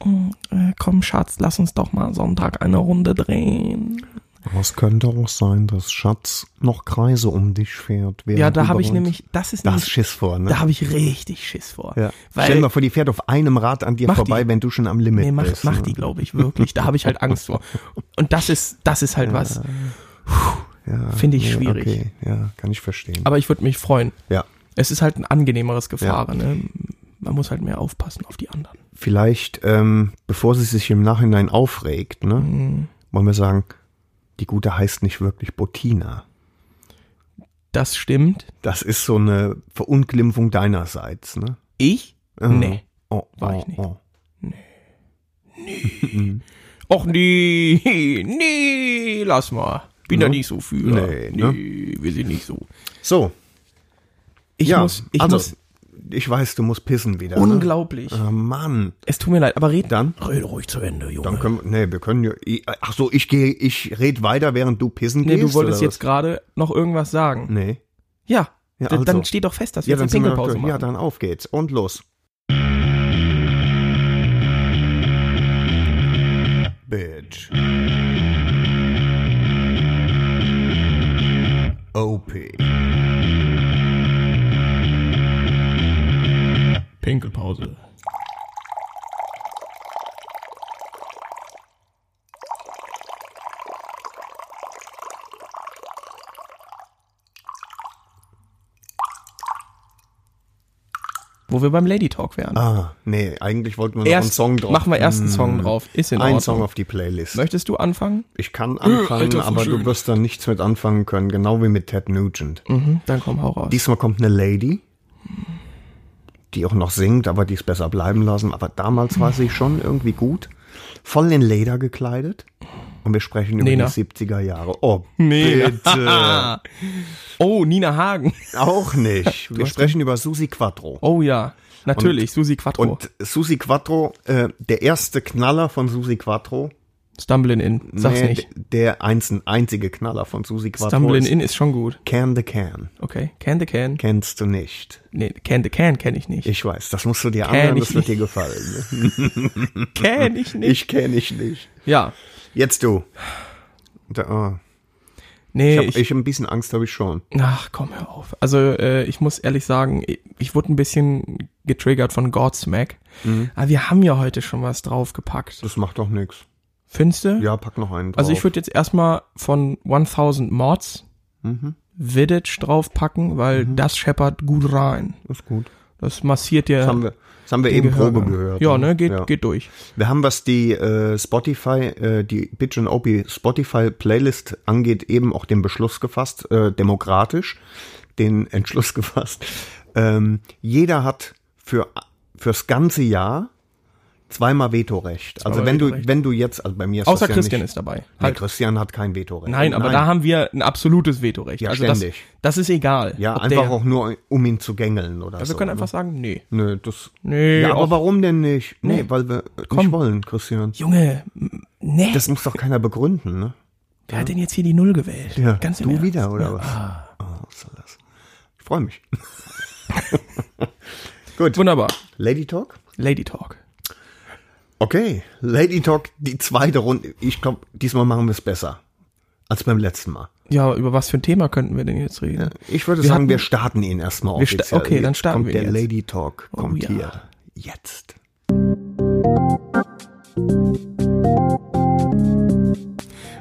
oh, äh, komm Schatz, lass uns doch mal Sonntag eine Runde drehen. Aber es könnte auch sein, dass Schatz noch Kreise um dich fährt. Ja, da habe ich nämlich, das ist Das Schiss vor, ne? da habe ich richtig Schiss vor. ja. Stell dir mal vor, die fährt auf einem Rad an dir vorbei, die. wenn du schon am Limit nee, mach, bist. mach ne? die, glaube ich, wirklich. Da habe ich halt Angst vor. Und das ist, das ist halt was, Ja, finde ich schwierig. Okay, ja, kann ich verstehen. aber ich würde mich freuen. ja, Es ist halt ein angenehmeres Gefahren. Ne? Man muss halt mehr aufpassen auf die anderen. vielleicht, ähm, bevor sie sich im Nachhinein aufregt, ne, Mhm. wollen wir sagen, die Gute heißt nicht wirklich Bettina. Das stimmt. Das ist so eine Verunglimpfung deinerseits, ne? Ich? Mhm. Nee. Oh, War oh, ich nicht. Oh. Och nee, nee, lass mal. Bin da Ne? nicht so für. Nee, ne? nee wir sind nicht so. So, Ich ja, muss, ich also, muss, ich weiß, du musst pissen wieder. unglaublich. Ne? Oh Mann. Es tut mir leid, aber red, Dann? rede ruhig zu Ende, Junge. Dann können wir, nee, wir können ja, ach so, ich gehe, ich red weiter, während du pissen nee, gehst. du wolltest jetzt gerade noch irgendwas sagen. Nee. Ja, Ja, also. dann steht doch fest, dass wir Ja, jetzt eine Pinkelpause machen. Ja, dann auf geht's. Und los. Bitch. OP. Pinkelpause. Wo wir beim Lady Talk wären. Ah, nee, eigentlich wollten wir noch einen Erst Song drauf. machen wir erst einen Song Mm, drauf. Ist in Ein Ordnung. Song auf die Playlist. Möchtest du anfangen? Ich kann anfangen, Alter, aber schön. du wirst da nichts mit anfangen können, genau wie mit Ted Nugent. Mhm, dann komm, hau raus. Diesmal kommt eine Lady, die auch noch singt, aber die ist besser bleiben lassen. Aber damals war sie schon irgendwie gut. Voll in Leder gekleidet. Und wir sprechen über Nena. die 70er Jahre. Oh, Nena. bitte. oh, Nina Hagen. auch nicht. Wir sprechen über Susi Quattro. Oh ja, natürlich, Susi Quattro. Und Susi Quattro, äh, der erste Knaller von Susi Quattro. Stumbling In, sag's Nee, nicht. Der einzelne, einzige Knaller von Susi Quattro Stumbling In ist schon gut. Can the Can. Okay, Can the Can. Kennst du nicht. Nee, Can the Can kenne ich nicht. Ich weiß, das musst du dir Kenn anhören, ich das wird nicht. dir gefallen. Kenn ich nicht. Ich kenne ich nicht. ja, Jetzt du. Da, oh. nee, Ich ich, habe ich hab ein bisschen Angst, habe ich schon. ach komm, hör auf. Also äh, ich muss ehrlich sagen, ich, ich wurde ein bisschen getriggert von Godsmack. Mhm. Aber wir haben ja heute schon was draufgepackt. Das macht doch nichts. Findest du? Ja, pack noch einen drauf. Also ich würde jetzt erstmal von 1000 Mods Mhm. Viddage draufpacken, weil das scheppert gut rein. Ist gut. Das massiert dir. Das haben wir, das haben wir eben Probe Gehörgang. gehört. Ja, ne, geht, Ja. geht durch. Wir haben, was die äh, Spotify, äh, die Bitch and Opie Spotify Playlist angeht, eben auch den Beschluss gefasst, äh, demokratisch, den Entschluss gefasst. Ähm, jeder hat für fürs ganze Jahr zweimal Vetorecht. Also Zweimal wenn du Vetorecht. wenn du jetzt, also bei mir ist Außer das ja Christian nicht, ist dabei. Nee, Halt. Christian hat kein Vetorecht. Nein, aber da haben wir ein absolutes Vetorecht. Ja, also das, ständig. das ist egal. ja einfach der, auch nur um ihn zu gängeln oder Ja, so. wir können ne? einfach sagen, nee. Nö, das. Nee, ja, aber warum denn nicht? Nee, Nee. weil wir Komm. nicht wollen, Christian. Junge, nee. Das muss doch keiner begründen, ne? Wer hat denn jetzt hier die Null gewählt? Ja, Ganz im du Ernst. wieder, oder Ja. was? Ah, Oh, was soll das? Ich freue mich. Gut. wunderbar. Lady Talk? Lady Talk. Okay, Lady Talk, die zweite Runde. Ich glaube, diesmal machen wir es besser als beim letzten Mal. Ja, über was für ein Thema könnten wir denn jetzt reden? Ich würde Wir sagen, hatten- wir starten ihn erstmal offiziell. okay, dann starten kommt wir Der jetzt. Lady Talk Oh, kommt ja. hier. Jetzt.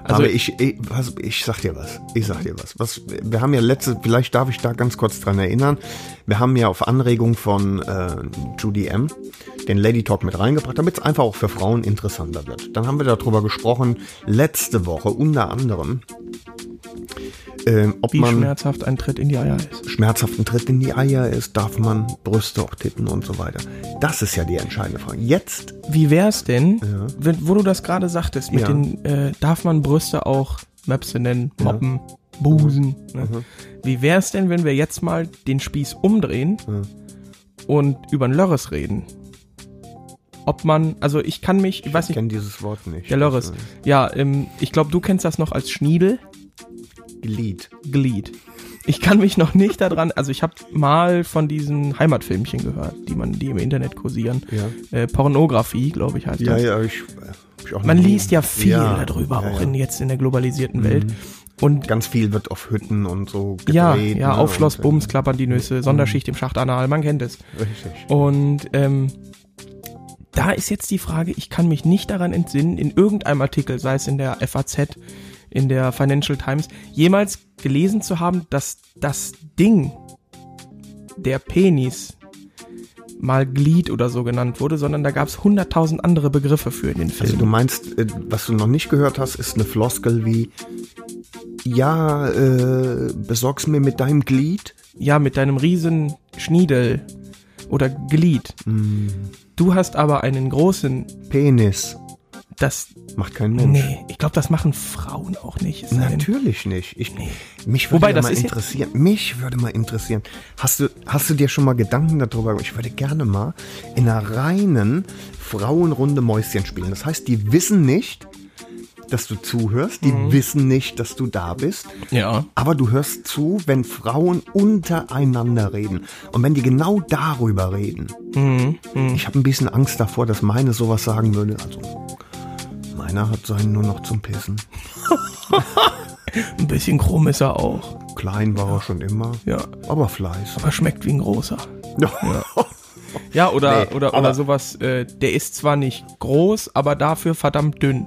Also Aber ich, ich, was, ich sag dir was. Ich sag dir was. was. Wir haben ja letzte, vielleicht darf ich da ganz kurz dran erinnern. Wir haben ja auf Anregung von äh, Judy M. den Lady Talk mit reingebracht, damit es einfach auch für Frauen interessanter wird. Dann haben wir darüber gesprochen, letzte Woche unter anderem, ähm, ob wie man schmerzhaft ein Tritt in die Eier ist. schmerzhaften Tritt in die Eier ist, darf man Brüste auch titten und so weiter. Das ist ja die entscheidende Frage. Jetzt, Wie wär's denn, wenn, wo du das gerade sagtest, mit Ja. den, äh, darf man Brüste auch Möpse nennen, Moppen, Busen? Ne? Mhm. Wie wär's denn, wenn wir jetzt mal den Spieß umdrehen und über ein Lörres reden? Ob man, also ich kann mich, ich weiß ich nicht, kenne dieses Wort nicht. der Lörres, Das, ja, ähm, ich glaube, du kennst das noch als Schniedel. äh, Glied. Glied. Ich kann mich noch nicht daran, also ich habe mal von diesen Heimatfilmchen gehört, die man, die im Internet kursieren. Ja. Äh, Pornografie, glaube ich, heißt Ja, das. ja, ich, äh, ich auch Man liest ja viel Ja, darüber, ja, auch ja. in, jetzt in der globalisierten Welt. Und Ganz viel wird auf Hütten und so gedreht. ja, ja, ne, auf Schloss äh, Bums klappern die Nüsse, Sonderschicht im Schacht Anal, man kennt es. Richtig. Und ähm, da ist jetzt die Frage, ich kann mich nicht daran entsinnen, in irgendeinem Artikel, sei es in der FAZ, in der Financial Times, jemals gelesen zu haben, dass das Ding, der Penis, mal Glied oder so genannt wurde, sondern da gab es hunderttausend andere Begriffe für in den Also Filmen. du meinst, äh, was du noch nicht gehört hast, ist eine Floskel wie, ja, äh, besorg's mir mit deinem Glied. ja, mit deinem riesen Schniedel oder Glied. Mm. Du hast aber einen großen, Penis. das, Macht kein Mensch. nee, ich glaube, das machen Frauen auch nicht. Natürlich nicht. Ich, Mich würde Wobei, ja das mal ja- interessieren. Mich würde mal interessieren. Hast du, hast du dir schon mal Gedanken darüber gemacht? Ich würde gerne mal in einer reinen Frauenrunde Mäuschen spielen. Das heißt, die wissen nicht, dass du zuhörst. Die Mhm. wissen nicht, dass du da bist. Ja. Aber du hörst zu, wenn Frauen untereinander reden. Und wenn die genau darüber reden. Mhm. Ich habe ein bisschen Angst davor, dass meine sowas sagen würde. Also, meiner hat seinen nur noch zum Pissen. Ein bisschen krumm ist er auch. Klein war er schon immer. Ja. Aber Fleiß. Aber schmeckt wie ein großer. Ja. Ja, oder, Nee, oder, oder sowas, äh, der ist zwar nicht groß, aber dafür verdammt dünn.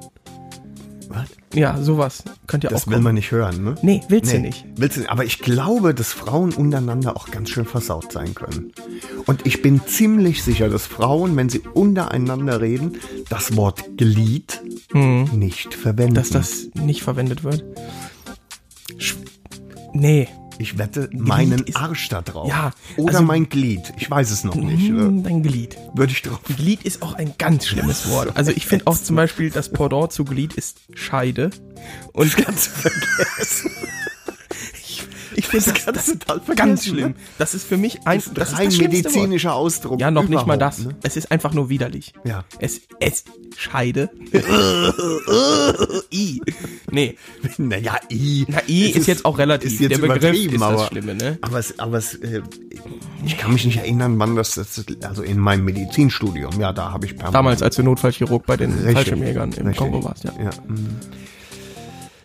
Was? Ja, sowas. Könnt ihr Das auch will kommen. man nicht hören, ne? Nee, willst du nicht. Willst du nicht. Aber ich glaube, dass Frauen untereinander auch ganz schön versaut sein können. Und ich bin ziemlich sicher, dass Frauen, wenn sie untereinander reden, das Wort Glied nicht verwenden. Hm. Dass das nicht verwendet wird. Sch nee. Ich wette meinen ist- Arsch da drauf. Ja, Oder also- mein Glied. Ich weiß es noch nicht. Hm, Äh, Dein Glied. Würde ich drauf. Glied ist auch ein ganz schlimmes Wort. Also ich finde auch zum Beispiel, das Pendant zu Glied ist Scheide. Und Ganz vergessen. Ich finde das, das total ganz vergessen, schlimm. ne? Das ist für mich ein, Das ist ist rein schlimmste Wort. medizinischer Ausdruck. Ja, noch nicht mal das. Ne? Es ist einfach nur widerlich. Ja. Es, es, Scheide. I. Nee. Naja, I. Na, I Es ist jetzt auch relativ. Ist jetzt Der Begriff ist das aber, Schlimme, ne? Aber es, aber es, äh, ich kann mich nicht erinnern, wann das, das also in meinem Medizinstudium, ja, da habe ich permanent. Damals, als du Notfallchirurg bei den Fallschirmjägern im richtig. Kongo warst, ja. Ja, mm,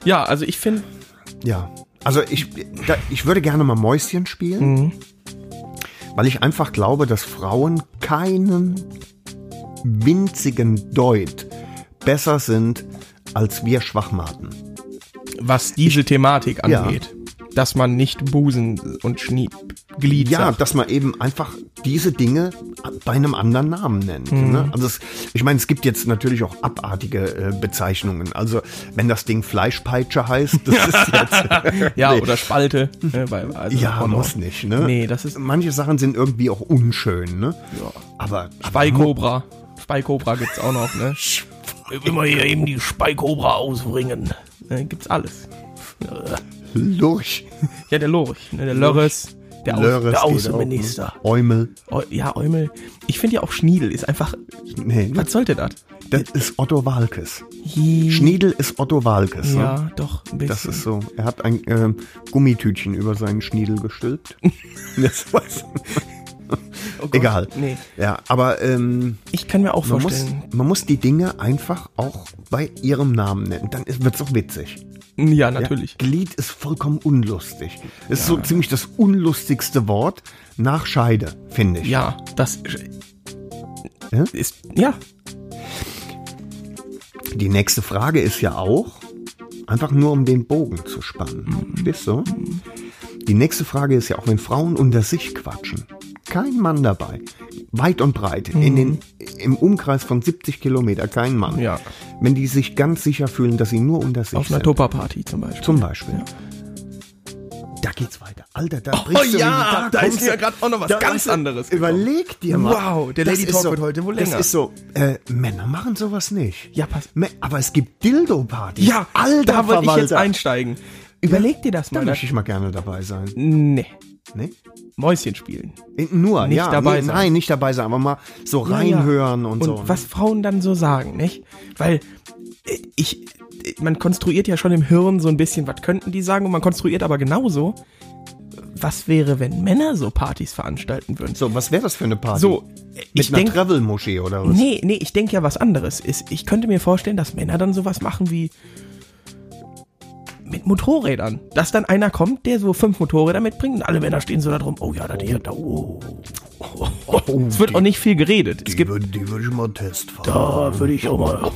Ja, also ich finde, ja. Also ich, da, ich würde gerne mal Mäuschen spielen, Mhm. weil ich einfach glaube, dass Frauen keinen winzigen Deut besser sind als wir Schwachmaten. was diese Thematik Ja. angeht, dass man nicht Busen und Schnieb, Glied Ja, sagt. dass man eben einfach diese Dinge bei einem anderen Namen nennt. Mhm. Ne? Also es, ich meine, es gibt jetzt natürlich auch abartige äh, Bezeichnungen. Also wenn das Ding Fleischpeitsche heißt, das ist jetzt Ja, Nee. oder Spalte. Ne, bei, also ja muss nicht. Ne? Nee, das ist manche Sachen sind irgendwie auch unschön. Ne? Ja. Aber Speikobra. Speikobra gibt's auch noch, ne? Immer hier eben die Speikobra ausbringen. Ne, gibt's alles. Lurch, Ja, der Lorch, ne, der Lörres, der, Au Lörres der Außenminister. auch, ne? Eumel. Eu ja, Eumel. Ich finde ja auch Schniedel ist einfach. Nee, Was sollte das? das ist Otto Walkes. Hi- Schniedel ist Otto Walkes. Ne? Ja, doch, ein bisschen. Das ist so. Er hat ein ähm, Gummitütchen über seinen Schniedel gestülpt. das weiß Oh Gott, Egal. Nee. Ja, aber ähm, Ich kann mir auch man, muss, vorstellen. man muss die Dinge einfach auch bei ihrem Namen nennen. Dann wird es auch witzig. Ja, Ja? natürlich. Glied ist vollkommen unlustig. Ist so ziemlich das unlustigste Wort nach Scheide, finde ich. Ja, das Ja? ist. Ja. Die nächste Frage ist ja auch, einfach nur um den Bogen zu spannen. Verstehst du? Die nächste Frage ist ja auch, wenn Frauen unter sich quatschen. Kein Mann dabei. Weit und breit. In den, Im Umkreis von 70 Kilometer kein Mann. Ja. Wenn die sich ganz sicher fühlen, dass sie nur unter sich Auf einer sind. Tupperparty zum Beispiel. Zum Beispiel. Da geht's weiter. Alter, da Oh bringst du ja, mich- da ist du- grad auch noch was da ganz anderes. Überleg dir mal. Wow, der Das Lady Talk so, wird heute wohl länger. Das ist so, äh, Männer machen sowas nicht. Ja, pass- Aber es gibt Dildo-Partys. Ja, Alter, da wollte ich jetzt einsteigen. Überleg dir das Da mal. möchte ich mal gerne dabei sein. Nee. Ne? Mäuschen spielen. Äh, Nur, Nicht ja. dabei nee, sein. Nein, nicht dabei sein, aber mal so Ja, ja. reinhören und, und so. was Frauen dann so sagen, nicht? Weil äh, ich, äh, man konstruiert ja schon im Hirn so ein bisschen, was könnten die sagen? Und man konstruiert aber genauso, was wäre, wenn Männer so Partys veranstalten würden? So, was wäre das für eine Party? So, äh, Mit ich einer denke, Travel-Moschee oder was? nee, nee, ich denke ja was anderes. Ist, ich könnte mir vorstellen, dass Männer dann sowas machen wie mit Motorrädern. Dass dann einer kommt, der so fünf Motorräder mitbringt und alle Männer stehen so da drum, oh ja, da, hier, da, oh. es wird auch nicht viel geredet. Es gibt würde, die würde ich mal testfahren. Da würde ich auch mal.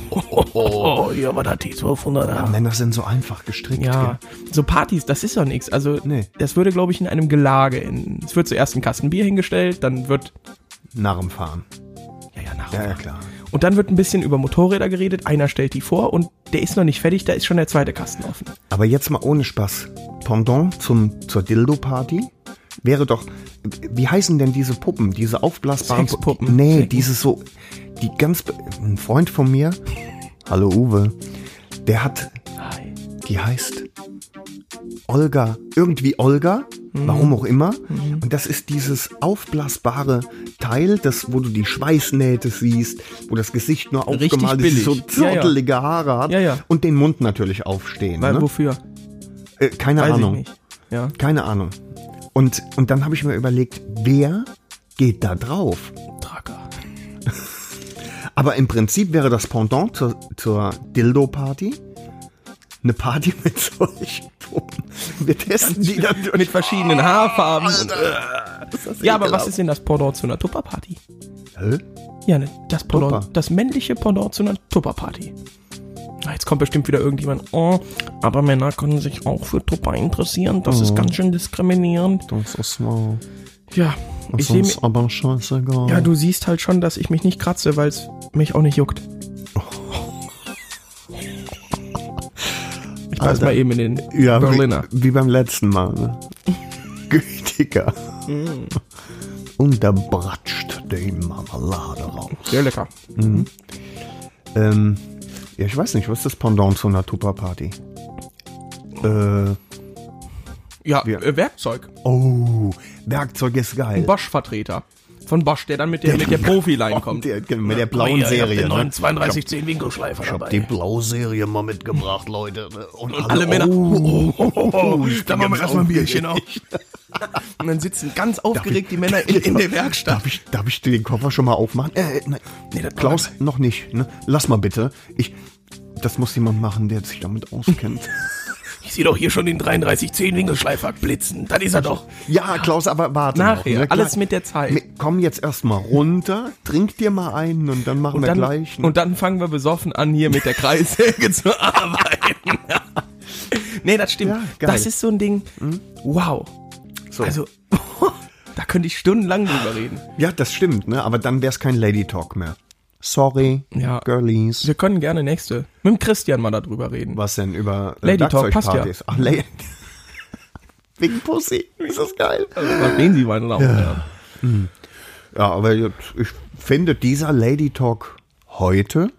Oh, hier war das die 1200er. Männer sind so einfach gestrickt. Ja, gell? so Partys, das ist doch nichts. Also, Nee. das würde, glaube ich, in einem Gelage. In, es wird zuerst ein Kasten Bier hingestellt, dann wird. Narrenfahren. Ja, ja, nach. Ja, ja, klar. Und dann wird ein bisschen über Motorräder geredet. Einer stellt die vor und der ist noch nicht fertig, da ist schon der zweite Kasten offen. Aber jetzt mal ohne Spaß. Pendant zum, zur Dildo-Party wäre doch, wie heißen denn diese Puppen, diese aufblasbaren Sexpuppen. Pu- Nee, Sex- diese so, die ganz, ein Freund von mir, hallo Uwe, der hat, Hi. die heißt Olga, irgendwie Olga, Mhm. warum auch immer. Und das ist dieses aufblasbare Teil, das, wo du die Schweißnähte siehst, wo das Gesicht nur aufgemalt ist, so billig. Ja, ja. zottelige Haare hat Ja, ja. und den Mund natürlich aufstehen. Weil, ne? Wofür? Äh, keine Weiß Ahnung. Keine Ahnung. Und, und dann habe ich mir überlegt, wer geht da drauf? Tracker. Aber im Prinzip wäre das Pendant zur, zur Dildo-Party eine Party mit solchen Puppen. Wir testen die dann durch. Mit verschiedenen Haarfarben. Und, das ja, aber was ist denn das Pendant zu einer Tupperparty? Hä? Ja, ne, das Pendant, Tupper. das männliche Pendant zu einer Tupperparty. Jetzt kommt bestimmt wieder irgendjemand, oh, aber Männer können sich auch für Tupper interessieren, das Oh. ist ganz schön diskriminierend. Das ist mal. Ja, ich Das sehe ist mich, aber scheißegal. ja, du siehst halt schon, dass ich mich nicht kratze, weil es mich auch nicht juckt. Ich pass Alter. mal eben in den ja, Berliner. Wie, wie beim letzten Mal. Ne? Gütiger. Mm. Und da bratscht die Marmelade raus. Sehr lecker. Ähm, ja, ich weiß nicht, was ist das Pendant zu einer Tupper-Party? Äh, Ja, Wir- äh, Werkzeug. oh, Werkzeug ist geil. Bosch-Vertreter. Von Bosch, der dann mit der, mit der Profi-Line kommt. Der, mit der blauen Serie. ne? 3210 Winkelschleifer Ich hab die blaue Serie mal mitgebracht, Leute. ne? Und, Alle Männer. Oh, Oh, oh, oh, ich da machen wir erstmal ein Bierchen auf. Und dann sitzen ganz aufgeregt die Männer in, in der Werkstatt. Darf ich, darf ich den Koffer schon mal aufmachen? Äh, nein. Nee, das- Klaus, noch nicht. Ne? Lass mal bitte. Ich, das muss jemand machen, der sich damit auskennt. Ich sehe doch hier schon den 3310 Winkelschleifer blitzen. Dann ist er doch. ja, Klaus, aber warte Nachher, noch. ne? alles mit der Zeit. Wir- Komm jetzt erstmal runter, trink dir mal einen und dann machen Und wir dann, gleich. und dann fangen wir besoffen an, hier mit der Kreissäge zu arbeiten. nee, das stimmt. Ja, das ist so ein Ding. Wow. So. Also, da könnte ich stundenlang drüber reden. Ja, das stimmt, ne? Aber dann wär's kein Lady Talk mehr. Sorry, Ja. Girlies. Wir können gerne nächste. Mit dem Christian mal darüber reden. Was denn über äh, Lady Talk, passt ja. Ach, Lady. Wegen Pussy. Ist das geil? Verstehen Sie, meine Damen und Herren. Ja, aber ich finde, dieser Lady Talk heute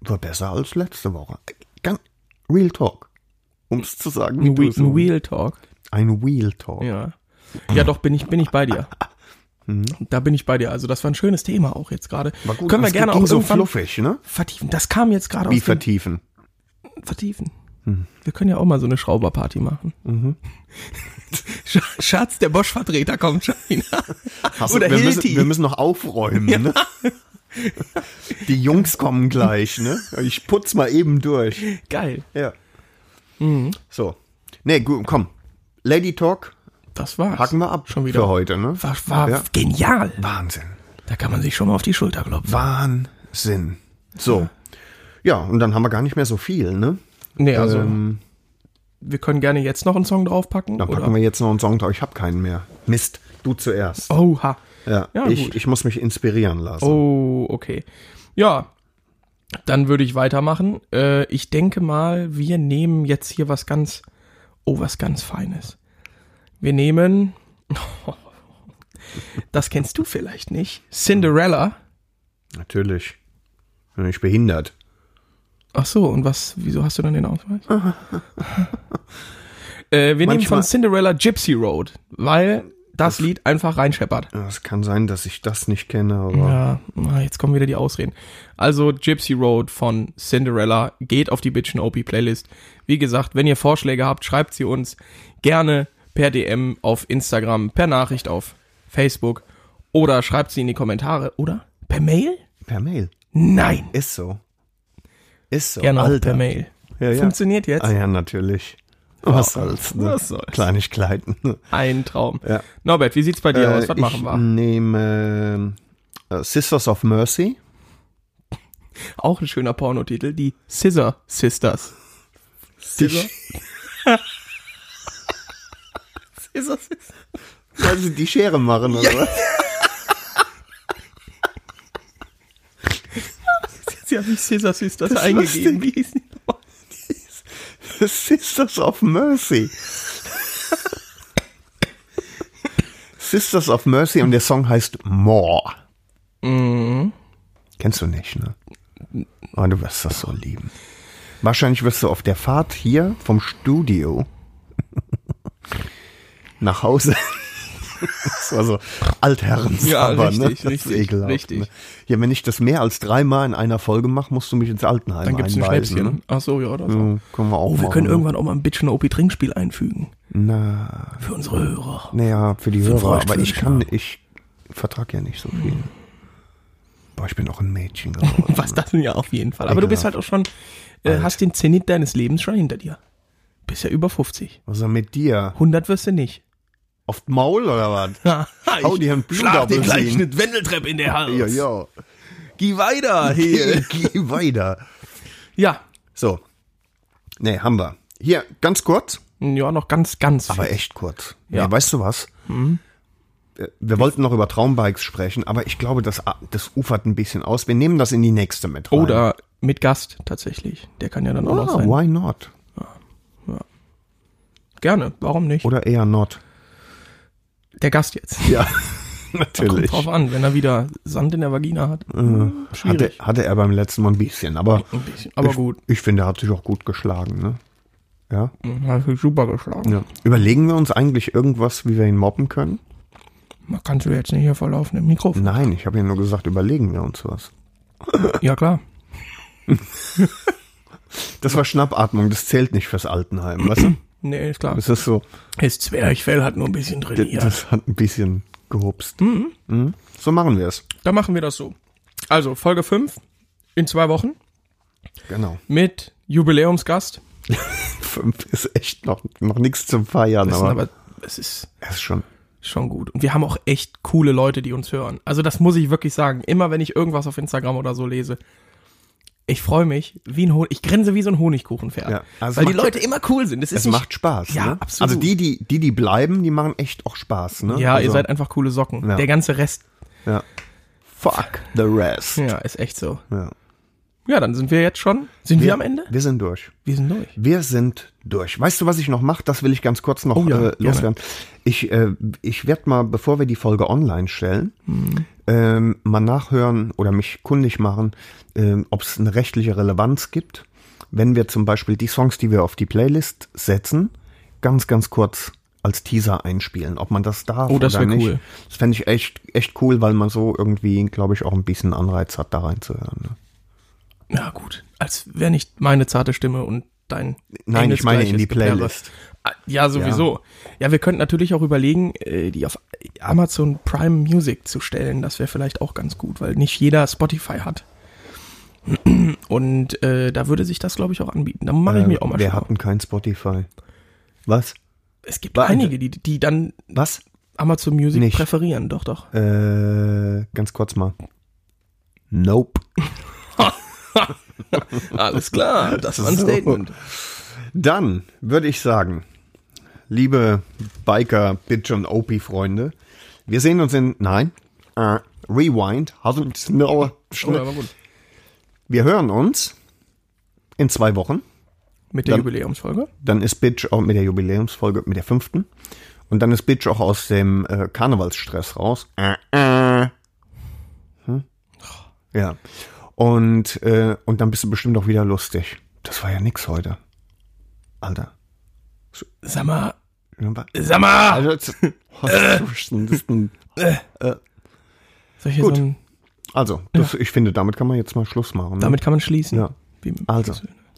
war besser als letzte Woche. Ganz Real Talk. Um es zu sagen. Ein, Wheel Talk. Ein Real Talk. Ja. Ja, doch, bin ich, bin ich bei dir. Da bin ich bei dir. Also, das war ein schönes Thema auch jetzt gerade. Können wir gerne auch so fluffig, ne? vertiefen. Das kam jetzt gerade Wie vertiefen. vertiefen. Wir können ja auch mal so eine Schrauberparty machen. Mhm. Sch- Schatz, der Bosch-Vertreter kommt schon wieder. Hast du- Oder wir, müssen, Hilti. wir müssen noch aufräumen, ne? Die Jungs kommen gleich, ne? Ich putz mal eben durch. Geil. Ja. So. Nee, gut, komm. Lady Talk Das war's. hacken wir ab Schon wieder. für heute, ne? War, war Ja. genial. Wahnsinn. Da kann man sich schon mal auf die Schulter klopfen. Wahnsinn. So. Ja, und dann haben wir gar nicht mehr so viel, ne? Nee, also, Ähm, wir können gerne jetzt noch einen Song draufpacken. dann packen oder? wir jetzt noch einen Song drauf. Ich habe keinen mehr. Mist, du zuerst. Oha. Ja, Ja, ich, ich muss mich inspirieren lassen. Oh, okay. Ja, dann würde ich weitermachen. Äh, ich denke mal, wir nehmen jetzt hier was ganz, oh, was ganz Feines. Wir nehmen, das kennst du vielleicht nicht, Cinderella. Natürlich. Bin ich behindert. Ach so, und was, wieso hast du dann den Ausweis? äh, wir nehmen Manchmal- von Cinderella Gypsy Road, weil das Lied einfach reinscheppert. Es kann sein, dass ich das nicht kenne, aber Ja, jetzt kommen wieder die Ausreden. Also Gypsy Road von Cinderella geht auf die Bitchin' OP Playlist. Wie gesagt, wenn ihr Vorschläge habt, schreibt sie uns gerne per DM auf Instagram, per Nachricht auf Facebook oder schreibt sie in die Kommentare oder per Mail? per Mail. Nein, Ist so. Ist so. gerne Alter. per Mail. Ja, ja. Funktioniert jetzt. Ah ja, natürlich. Was soll's, ne? was soll's. Kleinigkeiten. Ein Traum. Ja. Norbert, wie sieht's bei dir aus? Was Äh, machen ich wir? nehme äh, Sisters of Mercy. Auch ein schöner Pornotitel, die Scissor Sisters. Scissor? Scissor Sisters. Weil sie die Schere machen, oder was? Sie hat sich Scissor Sisters Das ist eingegeben. Wie hieß die nochmal? Sisters of Mercy. Sisters of Mercy und der Song heißt More. Mhm. Kennst du nicht, ne? Oh, du wirst das so lieben. Wahrscheinlich wirst du auf der Fahrt hier vom Studio nach Hause. Das war so Altherren. Ja, ne? richtig, Das ist richtig, ekelhaft, richtig. Ne? Ja, wenn ich das mehr als dreimal in einer Folge mache, musst du mich ins Altenheim Dann gibt's ein einweisen. Schnäpschen. Ne? Ach so, ja, oder so. Ja, können wir auch Oh, wir machen, können ne? irgendwann auch mal ein bisschen OP Trinkspiel einfügen. Na, Für unsere Hörer. naja, für die Fünf Hörer. Aber für ich kann, ich vertrag ja nicht so viel. Boah, ich bin auch ein Mädchen geworden. Was das denn ja auf jeden Fall. Aber du bist halt auch schon, äh, hast den Zenit deines Lebens schon hinter dir. Bist ja über 50. Was ist denn mit dir? 100 wirst du nicht. Auf den Maul oder was? Ha, Hau dir einen Schlag dir gleich eine Wendeltreppe in der Hals. Ja, ja. Geh weiter hier. Geh weiter. ja. So. Nee, haben wir. Hier, ganz kurz, Ja, noch ganz, ganz aber viel. echt kurz. Ja. Nee, weißt du was? Wir- Wir wollten noch über Traumbikes sprechen, aber ich glaube, das, das ufert ein bisschen aus. Wir nehmen das in die nächste mit rein. Oder mit Gast tatsächlich. Der kann ja dann auch noch ah, sein. why not? Gerne, warum nicht? Oder eher not. Der Gast jetzt. Ja, Kommt natürlich. drauf an, wenn er wieder Sand in der Vagina hat. hm, Hatte, hatte er beim letzten Mal ein bisschen, aber, Ein bisschen. Aber ich, gut. ich finde, er hat sich auch gut geschlagen. Ne? Ja? Mhm, Hat sich super geschlagen. ja. Überlegen wir uns eigentlich irgendwas, wie wir ihn mobben können? Man kannst du jetzt nicht hier verlaufen im Mikrofon. Nein, ich habe ja nur gesagt, überlegen wir uns was. Ja, klar. Das war Schnappatmung, das zählt nicht fürs Altenheim, weißt du? Nee, ist klar. Das ist so, Das Zwerchfell hat nur ein bisschen das, trainiert. das hat ein bisschen gehupst. Mhm. So machen wir es. Da machen wir das so. Also, Folge 5 in zwei Wochen Genau. mit Jubiläumsgast. Fünf ist echt noch, noch nichts zum Feiern, Das aber, aber, es ist es ist schon. schon gut. Und wir haben auch echt coole Leute, die uns hören. Also, das muss ich wirklich sagen. Immer wenn ich irgendwas auf Instagram oder so lese, Ich freue mich wie ein Honig. Ich grinse wie so ein Honigkuchenpferd. Ja, also weil es die Leute immer cool sind. Das ist Es nicht, macht Spaß. Ja, ne? absolut. Also die, die, die, die bleiben, die machen echt auch Spaß. Ne? Ja, also, ihr seid einfach coole Socken. Ja. Der ganze Rest, Ja. Fuck the rest. ja, ist echt so. Ja. Ja, dann sind wir jetzt schon. Sind wir, am Ende? Wir sind durch. Wir sind durch. Wir sind durch. Weißt du, was ich noch mache? Das will ich ganz kurz noch Oh ja, äh, gerne. loswerden. Ich, äh, ich werde mal, bevor wir die Folge online stellen, Mhm. Ähm, mal nachhören oder mich kundig machen, ähm, ob es eine rechtliche Relevanz gibt, wenn wir zum Beispiel die Songs, die wir auf die Playlist setzen, ganz, ganz kurz als Teaser einspielen. Ob man das darf Oh, das oder nicht. cool. Das fände ich echt, echt cool, weil man so irgendwie, glaube ich, auch ein bisschen Anreiz hat, da reinzuhören. Ne? Ja, gut. Als wäre nicht meine zarte Stimme und dein. Nein, ich meine in die. Playlist. Ah, Ja, sowieso. Ja. wir könnten natürlich auch überlegen, äh, die auf Amazon Prime Music zu stellen. Das wäre vielleicht auch ganz gut, weil nicht jeder Spotify hat. Und äh, da würde sich das, glaube ich, auch anbieten. Da mache ich Äh, mich auch mal Wir schlau. hatten kein Spotify. Was? Es gibt Warte. einige, die, die dann Was? Amazon Music Nicht. präferieren. Doch, doch. Äh, ganz kurz mal. Nope. Alles klar, das war ein So. Statement. Dann würde ich sagen, liebe Biker, Bitch und OP-Freunde, wir sehen uns in, nein, äh, Rewind, Oh. Wir hören uns in zwei Wochen. Mit der Dann- Jubiläumsfolge. Dann ist Bitch auch mit der Jubiläumsfolge, mit der fünften. Und dann ist Bitch auch aus dem äh, Karnevalsstress raus. Äh, äh. Hm? Ja. Und, äh, und dann bist du bestimmt auch wieder lustig. Das war ja nix heute. Alter. Sag mal, Also, sag mal, das, das ist ein, soll ich hier Gut. ein, also das, ich finde, damit kann man jetzt mal Schluss machen. Ne? damit kann man schließen. Ja. Also,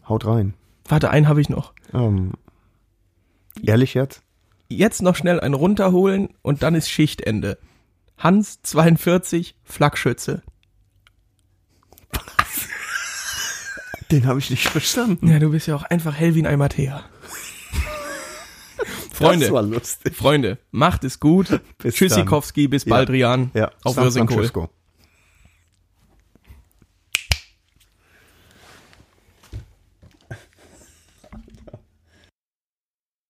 haut rein. Warte, einen habe ich noch. Ähm, ehrlich jetzt? Jetzt noch schnell einen runterholen und dann ist Schichtende. Hans 42, Flakschütze. Den habe ich nicht verstanden. Ja, du bist ja auch einfach hell wie ein Eimatea. Freunde. Freunde, macht es gut. Bis Tschüssikowski, bis Ja. bald, Rian. Ja, Auf San Wirsing Francisco.